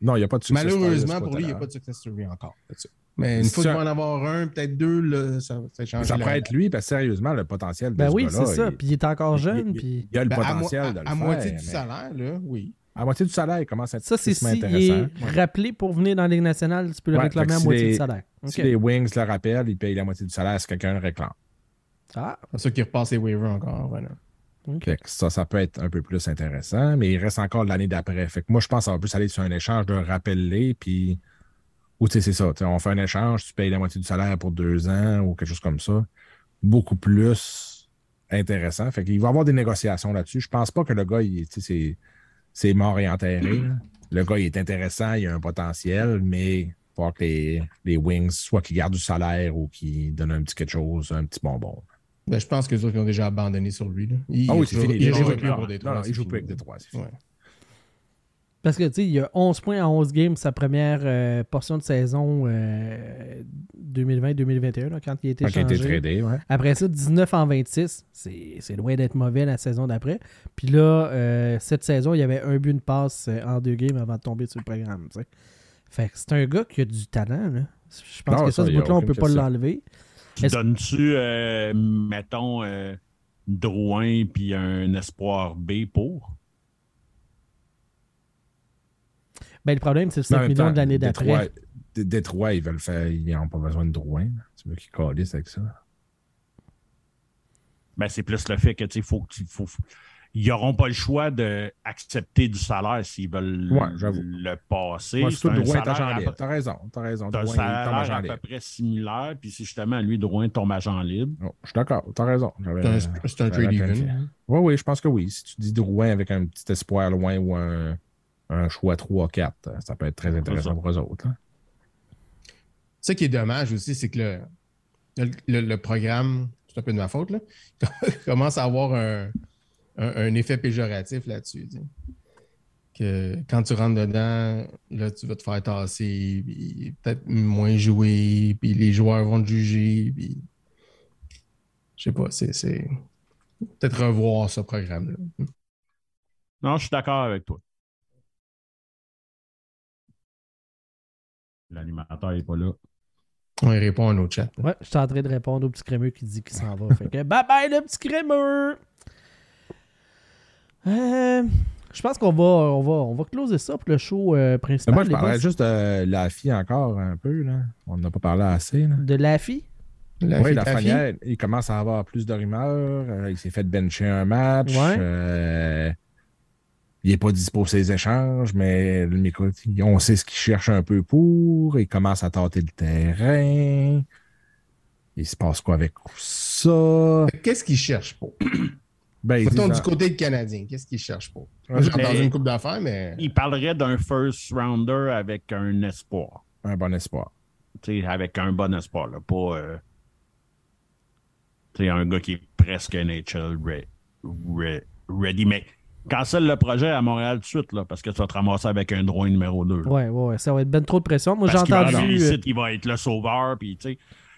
Non, il n'y a pas de success malheureusement pour lui, il n'y a pas de success story encore. là-dessus. Mais une fois qu'il va en avoir un, peut-être deux, là, ça, ça change. Ça pourrait être lui, parce que sérieusement, le potentiel de Ben ce oui, c'est ça. il- Puis il est encore il- jeune. il- Puis Il y a le Ben, à, potentiel à- de le à faire. moitié du mais- salaire, là, oui. À moitié du salaire, il commence à être ça, c'est est intéressant. rappelé pour venir dans la Ligue nationale, tu peux le Ouais, réclamer à si moitié les- du salaire. Si les Wings le rappellent, ils payent la moitié du salaire si quelqu'un le réclame. Ah, C'est ça qui repasse les waivers encore. Voilà. OK. Fait que ça, ça peut être un peu plus intéressant, mais il reste encore l'année d'après. Fait que moi, je pense qu'on va plus aller sur un échange de rappeler, puis. Ou tu sais, c'est ça. tu sais, On fait un échange, tu payes la moitié du salaire pour deux ans ou quelque chose comme ça. Beaucoup plus intéressant. Fait qu'il va y avoir des négociations là-dessus. Je pense pas que le gars, il, tu sais, c'est, c'est mort et enterré. là. Le gars, il est intéressant, il a un potentiel, mais il faut que les, les Wings, soit qu'ils gardent du salaire ou qu'ils donnent un petit quelque chose, un petit bonbon. Ben, je pense que les autres ont déjà abandonné sur lui. Là. Il, Ah oui, c'est il- fini. Il Non, joue plus pour non, non, il joue plus avec Détroit, c'est fini. Parce que, tu sais, il y a 11 points en 11 games, sa première euh, portion de saison euh, 2020-2021, là, quand il a été Quand il a été tradé, ouais. Après ça, 19 en 26. C'est c'est loin d'être mauvais la saison d'après. Puis là, euh, cette saison, il y avait un but, une passe euh, en deux games avant de tomber sur le programme. tu sais. Fait que c'est un gars qui a du talent. Là. Je pense Non, que ça, ça, ce bout-là, on aucune peut pas l'enlever. Donnes-tu, euh, mettons, euh, Drouin puis un espoir B pour? Ben, le problème, c'est le Mais en 5 même millions temps, de l'année d'après. Dé- Détroit, ils veulent faire. Ils n'ont pas besoin de Drouin. Tu veux qu'ils calissent avec ça? Ben, c'est plus le fait que, tu sais, faut que tu. Faut, ils n'auront pas le choix d'accepter du salaire s'ils veulent Ouais, le passer. Moi, C'est Drouin est salaire agent à libre. peu- T'as raison, t'as raison. Drouin, tombe salaire agent à libre. peu près similaire, puis c'est justement lui, Drouin, tombe agent libre. Oh, je suis d'accord, t'as raison. C'est un, trade even. Oui, oui, je pense que oui. Si tu dis Drouin avec un petit espoir loin ou un, un choix 3-4, ça peut être très intéressant pour eux autres. hein. Ce qui est dommage aussi, c'est que le, le, le- le programme, c'est un peu de ma faute, là, commence à avoir un, un- un effet péjoratif là-dessus. tu sais. Que quand tu rentres dedans, là, tu vas te faire tasser, puis peut-être moins jouer, puis les joueurs vont te juger, puis. Je sais pas, c'est. c'est- Peut-être revoir ce programme-là. Non, je suis d'accord avec toi. L'animateur n'est pas là. On y répond à nos chats. Ouais, je suis en train de répondre au petit crémeux qui dit qu'il s'en va. fait que bye bye le petit crémeux! Euh, je pense qu'on va, on va, on va closer ça pour le show euh, Mais principal. moi, je parlerais juste de la fille encore un peu. Là. On n'a pas parlé assez. Là. De la fille? La oui, la fille? Il commence à avoir plus de rumeurs. Euh, il s'est fait bencher un match. Ouais. Euh, il n'est pas dispo pour ses échanges, mais le micro, on sait ce qu'il cherche un peu pour. Il commence à tâter le terrain. Il se passe quoi avec ça? Qu'est-ce qu'ils cherchent pour? Ben, Mettons du côté de Canadien, qu'est-ce qu'ils cherchent pour? Ouais, J'ai entendu une coupe d'affaires, mais. Il parlerait d'un first rounder avec un espoir. un bon espoir. Tu sais, avec un bon espoir, là, pas euh, tu sais, un gars qui est presque NHL re- re- ready. Mais cancelle le projet à Montréal tout de suite, là, parce que tu vas te ramasser avec un drone numéro 2. Ouais, ouais, ouais, ça va être ben trop de pression. Moi, j'ai va arriver euh, il va être le sauveur, puis tu sais,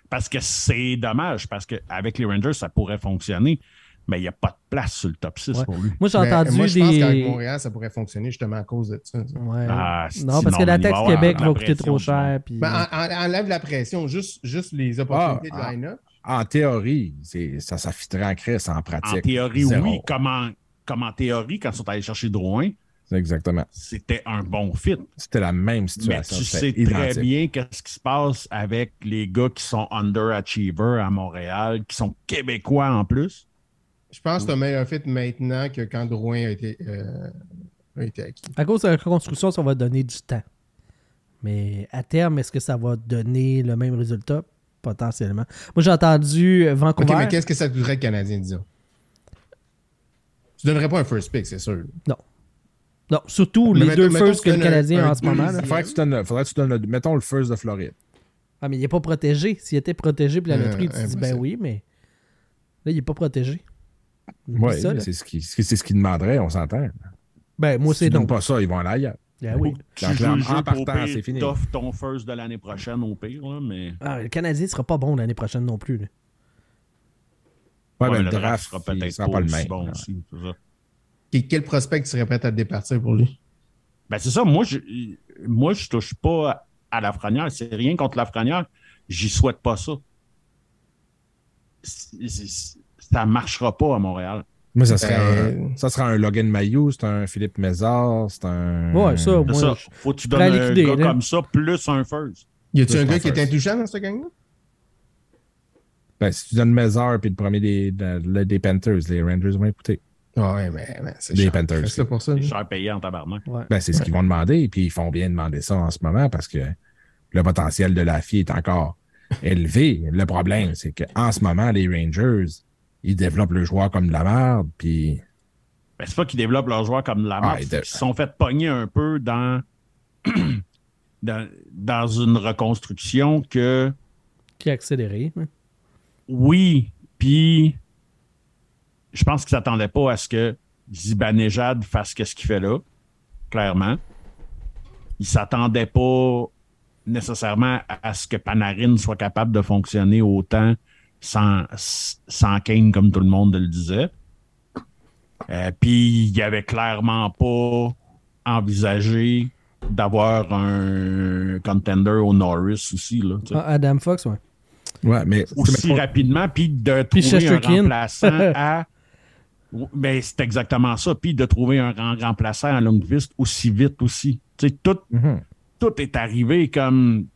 parce que c'est dommage, parce qu'avec les Rangers, ça pourrait fonctionner, mais il n'y a pas de place sur le top 6 Ouais. pour lui. moi, j'ai Mais entendu moi, je pense qu'avec des. Montréal, ça pourrait fonctionner justement à cause de ça. Ouais. Ah, non, parce que la mais taxe Québec va coûter trop cher. Puis... Ben, en- en- enlève la pression, juste, juste les opportunités Ah, de line-up. En théorie, c'est- ça s'affitterait en crise en pratique. En théorie, zéro. oui. Comme en, comme en théorie, quand ils sont allés chercher Drouin, Exactement. c'était un bon fit. C'était la même Mais situation. tu c'était sais très identique. bien qu'est-ce qui se passe avec les gars qui sont underachievers à Montréal, qui sont québécois en plus. Je pense que c'est un meilleur fit maintenant que quand Drouin a été, euh, a été acquis. À cause de la reconstruction, ça va donner du temps. Mais à terme, est-ce que ça va donner le même résultat? Potentiellement. Moi, j'ai entendu euh, OK, Vancouver. mais qu'est-ce que ça coûterait le Canadien, disons? Tu donnerais pas un first pick, c'est sûr. Non, surtout Mais les mettons- deux mettons first que le Canadien un a en ce moment. deuxième. Faudrait que tu donnes, faudrait que tu donnes le- mettons le first de Floride. Ah, mais il n'est pas protégé. S'il était protégé puis la Euh, loterie, tu te dis, ben oui, mais là, il n'est pas protégé. Oui, c'est ce qui c'est ce qu'il demanderait, on s'entend. Ben, moi, c'est tu non. pas ça, ils vont aller ailleurs. Ah oui. Tu Donc, joues en- partant, c'est fini. t'offres ton first de l'année prochaine au pire, là, mais Ah, le Canadien ne sera pas bon l'année prochaine non plus. là. Ouais, Ouais, ben, le le draft, sera peut-être sera pas le même. bon aussi, c'est ça. Et quel prospect tu serais prêt à départir pour lui? Ben, c'est ça. Moi, je, moi, je touche pas à la franière. C'est rien contre la franière. J'y souhaite pas ça. Ça marchera pas à Montréal. Mais ça serait, Ben- un, ça serait un Logan Mayou, c'est un Philippe Mézard, c'est un. Ouais, ça, C'est moi, ça. je- Faut que tu donnes un gars là. comme ça, plus un first. Y a-tu un gars qui est intouchant dans ce gang-là? Ben, si tu donnes Mézard puis le premier des, de- des Panthers, les Rangers vont écouter. Ah ouais, mais, mais c'est Des. Panthers. Là pour ça. C'est cher payé en tabarnak. ouais. Ben, c'est ce qu'ils vont demander, puis ils font bien demander ça en ce moment parce que le potentiel de la fille est encore élevé. Le problème, c'est qu'en ce moment, les Rangers, ils développent le joueur comme de la merde, puis Ben, c'est pas qu'ils développent leurs joueurs comme de la Ah, merde. ils de- se sont fait pogner un peu dans, dans, dans une reconstruction que Qui a accéléré. hein. oui, puis je pense qu'ils s'attendaient pas à ce que Zibanejad fasse ce qu'il fait là, clairement. Ils s'attendaient pas nécessairement à ce que Panarin soit capable de fonctionner autant sans, sans Kane, comme tout le monde le disait. Euh, Puis il avait clairement pas envisagé d'avoir un contender au Norris aussi. Là. Ah, Adam Fox, ouais. ouais, mais aussi rapidement, puis de Puis trouver un remplaçant à. Ben, c'est exactement ça. Puis de trouver un rem- remplaçant à longue viste aussi vite aussi. Tu sais, tout, Mhm. Tout est arrivé comme,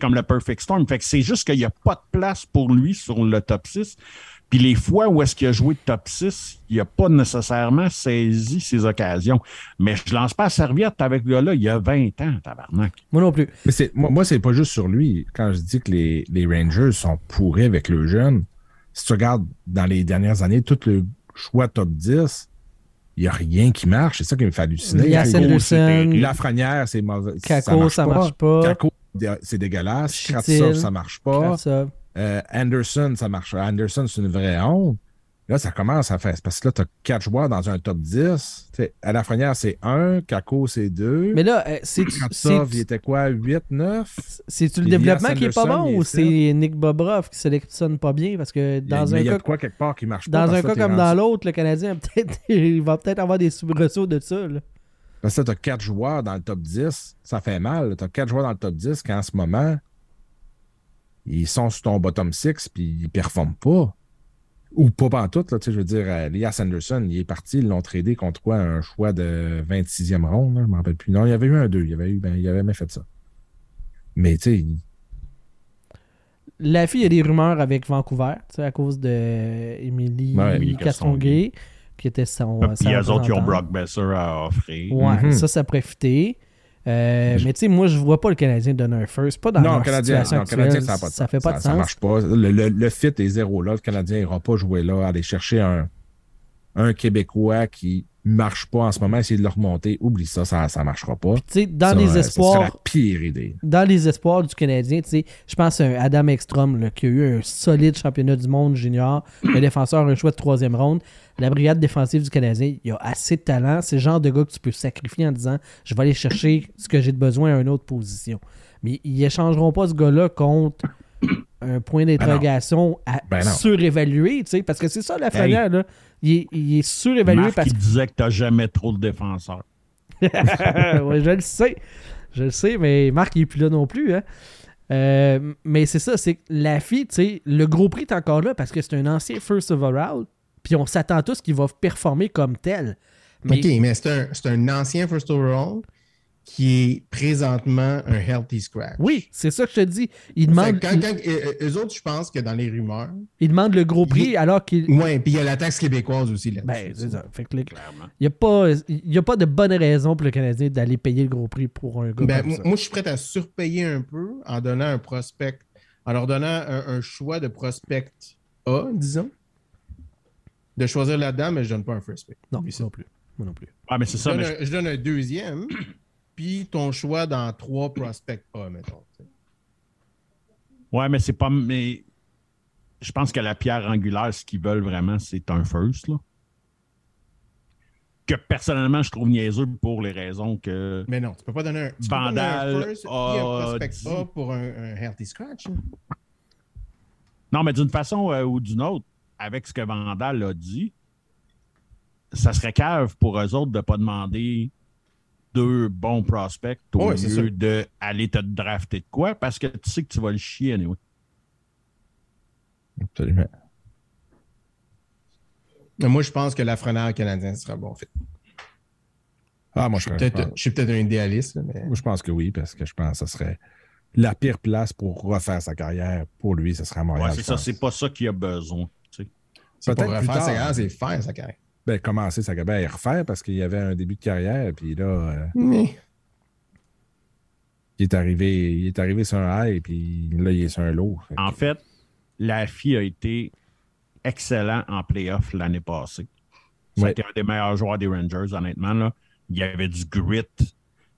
comme le perfect storm. Fait que c'est juste qu'il n'y a pas de place pour lui sur le top 6. Puis les fois où est-ce qu'il a joué top 6, il n'a pas nécessairement saisi ses occasions. Mais je lance pas la serviette avec le gars-là, il y a 20 ans, tabarnak. Moi non plus. Mais c'est, moi, moi, c'est pas juste sur lui. Quand je dis que les, les Rangers sont pourris avec le jeune, si tu regardes dans les dernières années, tout le choix top 10, il n'y a rien qui marche. C'est ça qui me fait halluciner. Lafrenière, c'est mauvais. Kako, ça marche pas. Kako, c'est dégueulasse. Kratsov, ça marche pas. Anderson, ça marche. Anderson, c'est une vraie honte. Là, ça commence à faire. Parce que là, tu as quatre joueurs dans un top 10. Tu sais, à la Lafrenière, c'est 1. Kako, c'est 2. Mais là, euh, c'est Kratsov, il était quoi 8, 9 c'est-tu le développement qui est pas bon ou est c'est Nick Bobrov qui sélectionne pas bien? Parce que dans il y a, un il y a cas de quoi quelque part qui marche pas. Dans un cas comme rendu- dans l'autre, le Canadien, peut-être, il va peut-être avoir des soubresauts de ça. là. Parce que tu as quatre joueurs dans le top 10. Ça fait mal. Tu as quatre joueurs dans le top 10 qu'en ce moment, ils sont sur ton bottom 6 puis ils performent pas. Ou pas pantoute, là, tu sais, je veux dire, euh, Elias Anderson, il est parti, ils l'ont tradé contre quoi? Un choix de 26e ronde, je ne me rappelle plus. Non, il y avait eu un 2, il y avait eu, ben, il avait jamais fait ça. Mais tu sais, La fille, il y a des rumeurs avec Vancouver, tu sais, à cause de Émilie Ouais, Castonguay, qui était son. Puis les autres, ils ont. Brock Besser à offrir. Ouais, Mhm. ça, ça fitter. Euh, mais tu sais, moi, je vois pas le Canadien donner un first. Pas dans non, leur le Canadien, situation non, le Canadien, actuelle. ça n'a pas de Ça fait pas de Ça sens. marche pas. Le, le- le fit est zéro là. Le Canadien n'ira pas jouer là, aller chercher un, un Québécois qui marche pas en ce moment, essayer de le remonter. Oublie ça, ça ne marchera pas. Tu sais, dans Ça, les euh, espoirs. la pire idée. dans les espoirs du Canadien, tu sais, je pense à un Adam Ekstrom là, qui a eu un solide championnat du monde junior, le défenseur un choix de troisième ronde. La brigade défensive du Canadien, il a assez de talent. C'est le genre de gars que tu peux sacrifier en disant je vais aller chercher ce que j'ai de besoin à une autre position. Mais ils échangeront pas ce gars-là contre un point d'interrogation à Ben surévaluer, tu sais, parce que c'est ça la franière, là. Il est, il est surévalué Marc, parce il disait que t'as jamais trop de défenseurs. ouais, je le sais. Je le sais, mais Marc, il est plus là non plus. Hein. Euh, mais c'est ça, c'est que la fille, tu sais, le gros prix est encore là parce que c'est un ancien first overall. Puis on s'attend tous qu'il va performer comme tel. Mais OK, mais c'est un, c'est un ancien first overall qui est présentement un healthy scratch. oui, c'est ça que je te dis. Il Fait demande, que Quand, quand- euh, eux autres, je pense que dans les rumeurs. il demande le gros prix Il- alors qu'il. Ouais, puis il y a la taxe québécoise aussi là. Ben, c'est ça. Fait que le- Clairement. il n'y a, pas- il y a pas de bonne raison pour le Canadien d'aller payer le gros prix pour un gars Ben, comme moi, ça. moi, je suis prêt à surpayer un peu en donnant un prospect, en leur donnant un, un choix de prospect A, disons. De choisir là-dedans, mais je donne pas un first pick. non, ça. non plus. Moi non plus. Ah, mais c'est Je ça. donne, mais un, je donne un deuxième, puis ton choix dans trois prospects A, mettons. tu sais. Ouais, mais c'est pas. Mais je pense que la pierre angulaire, ce qu'ils veulent vraiment, c'est un first, là. Que personnellement, je trouve niaiseux pour les raisons que. Mais non, tu peux pas donner un, tu peux pas donner Vandal un first et un prospect A pour un, un healthy scratch. hein. Non, mais d'une façon euh, ou d'une autre, avec ce que Vandal a dit, ça serait cave pour eux autres de ne pas demander deux bons prospects au sûr. lieu d'aller te drafter de quoi parce que tu sais que tu vas le chier anyway. Absolument. Mais moi, je pense que la Frenère canadien sera bon fit. Ah, moi, je, Je suis peut-être pense- je suis peut-être un idéaliste, mais. moi, je pense que oui, parce que je pense que ce serait la pire place pour refaire sa carrière. Pour lui, ce serait à Montréal. Ouais, c'est ça, c'est pas ça qu'il a besoin. tu sais. Peut-être plus refaire sa carrière, c'est faire sa carrière. Ben, commencer sa carrière et refaire parce qu'il y avait un début de carrière, puis là, euh, Mais- il est arrivé, il est arrivé sur un high, puis là, il est sur un low. Fait que- En fait, la fille a été excellent en playoff l'année passée. Ouais. C'était un des meilleurs joueurs des Rangers, honnêtement. Là. Il y avait du grit.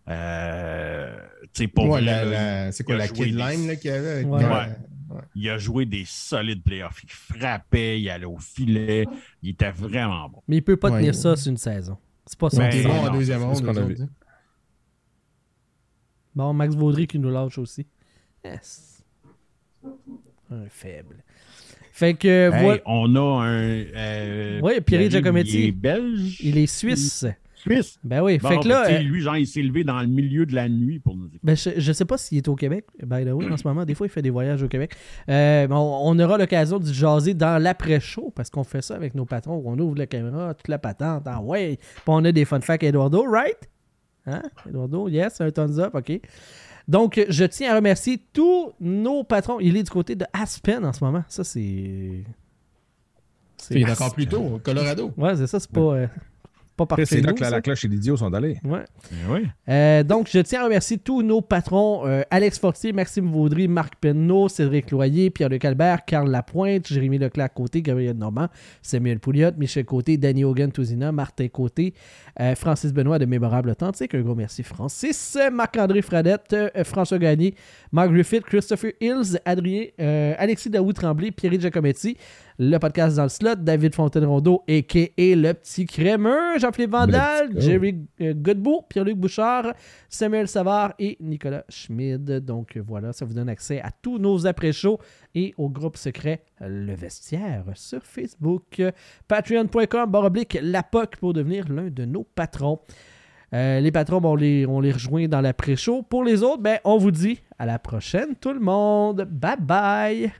Euh, tu sais, pour Ouais, la- c'est quoi la Kid des- Lime là, qu'il y avait? Ouais. Ouais. Il a joué des solides playoffs. Il frappait, il allait au filet. Il était vraiment bon. Mais il peut pas Ouais. tenir ça sur une saison. C'est pas son Ben, bon deuxième ronde. ce qu'on a vu. Bon, Max Vaudry qui nous lâche aussi. Yes. Un faible. Fait que Hey, voilà. On a un. Euh, Ouais, Pierre Giacometti. Il est belge. Il est suisse. Suisse. Ben oui. Bon, fait que là. tu sais, euh, lui, genre, il s'est levé dans le milieu de la nuit pour nous écouter. ben, je, je sais pas s'il est au Québec, by the way, en ce moment. Des fois, il fait des voyages au Québec. Euh, bon, on aura l'occasion de jaser dans l'après-show parce qu'on fait ça avec nos patrons. On ouvre la caméra, toute la patente. Ah ouais. Puis on a des fun facts, Eduardo, right? Hein? Eduardo, yes, un thumbs up, OK. Donc, je tiens à remercier tous nos patrons. Il est du côté de Aspen en ce moment. Ça, c'est. C'est encore plus tôt, au Colorado. Ouais, c'est ça, c'est pas, euh, pas c'est là que la, la cloche et l'idiot sont allés. Ouais. Eh oui. Euh, donc, je tiens à remercier tous nos patrons euh, Alex Fortier, Maxime Vaudry, Marc Penneau, Cédric Loyer, Pierre-Luc Albert, Carl Lapointe, Jérémy Leclerc Côté, Gabriel Normand, Samuel Pouliot, Michel Côté, Danny Hogan Touzina, Martin Côté, euh, Francis Benoît de Mémorable Authentique. Un gros merci, Francis. Marc-André Fradette, euh, François Gagné, Mark Griffith, Christopher Hills, Adrien, euh, Alexis Daoud Tremblay, Pierre Giacometti. Le podcast dans le slot, David Fontaine-Rondeau, a.k.a. Le Petit Crémeux, Jean-Philippe Vandal. Jerry euh, Godbout, Pierre-Luc Bouchard, Samuel Savard et Nicolas Schmid. Donc voilà, ça vous donne accès à tous nos après-shows et au groupe secret Le Vestiaire sur Facebook. Patreon.com, barre oblique, la POC pour devenir l'un de nos patrons. Euh, les patrons, bon, on, les, on les rejoint dans l'après-show. Pour les autres, ben, on vous dit à la prochaine, tout le monde. Bye bye!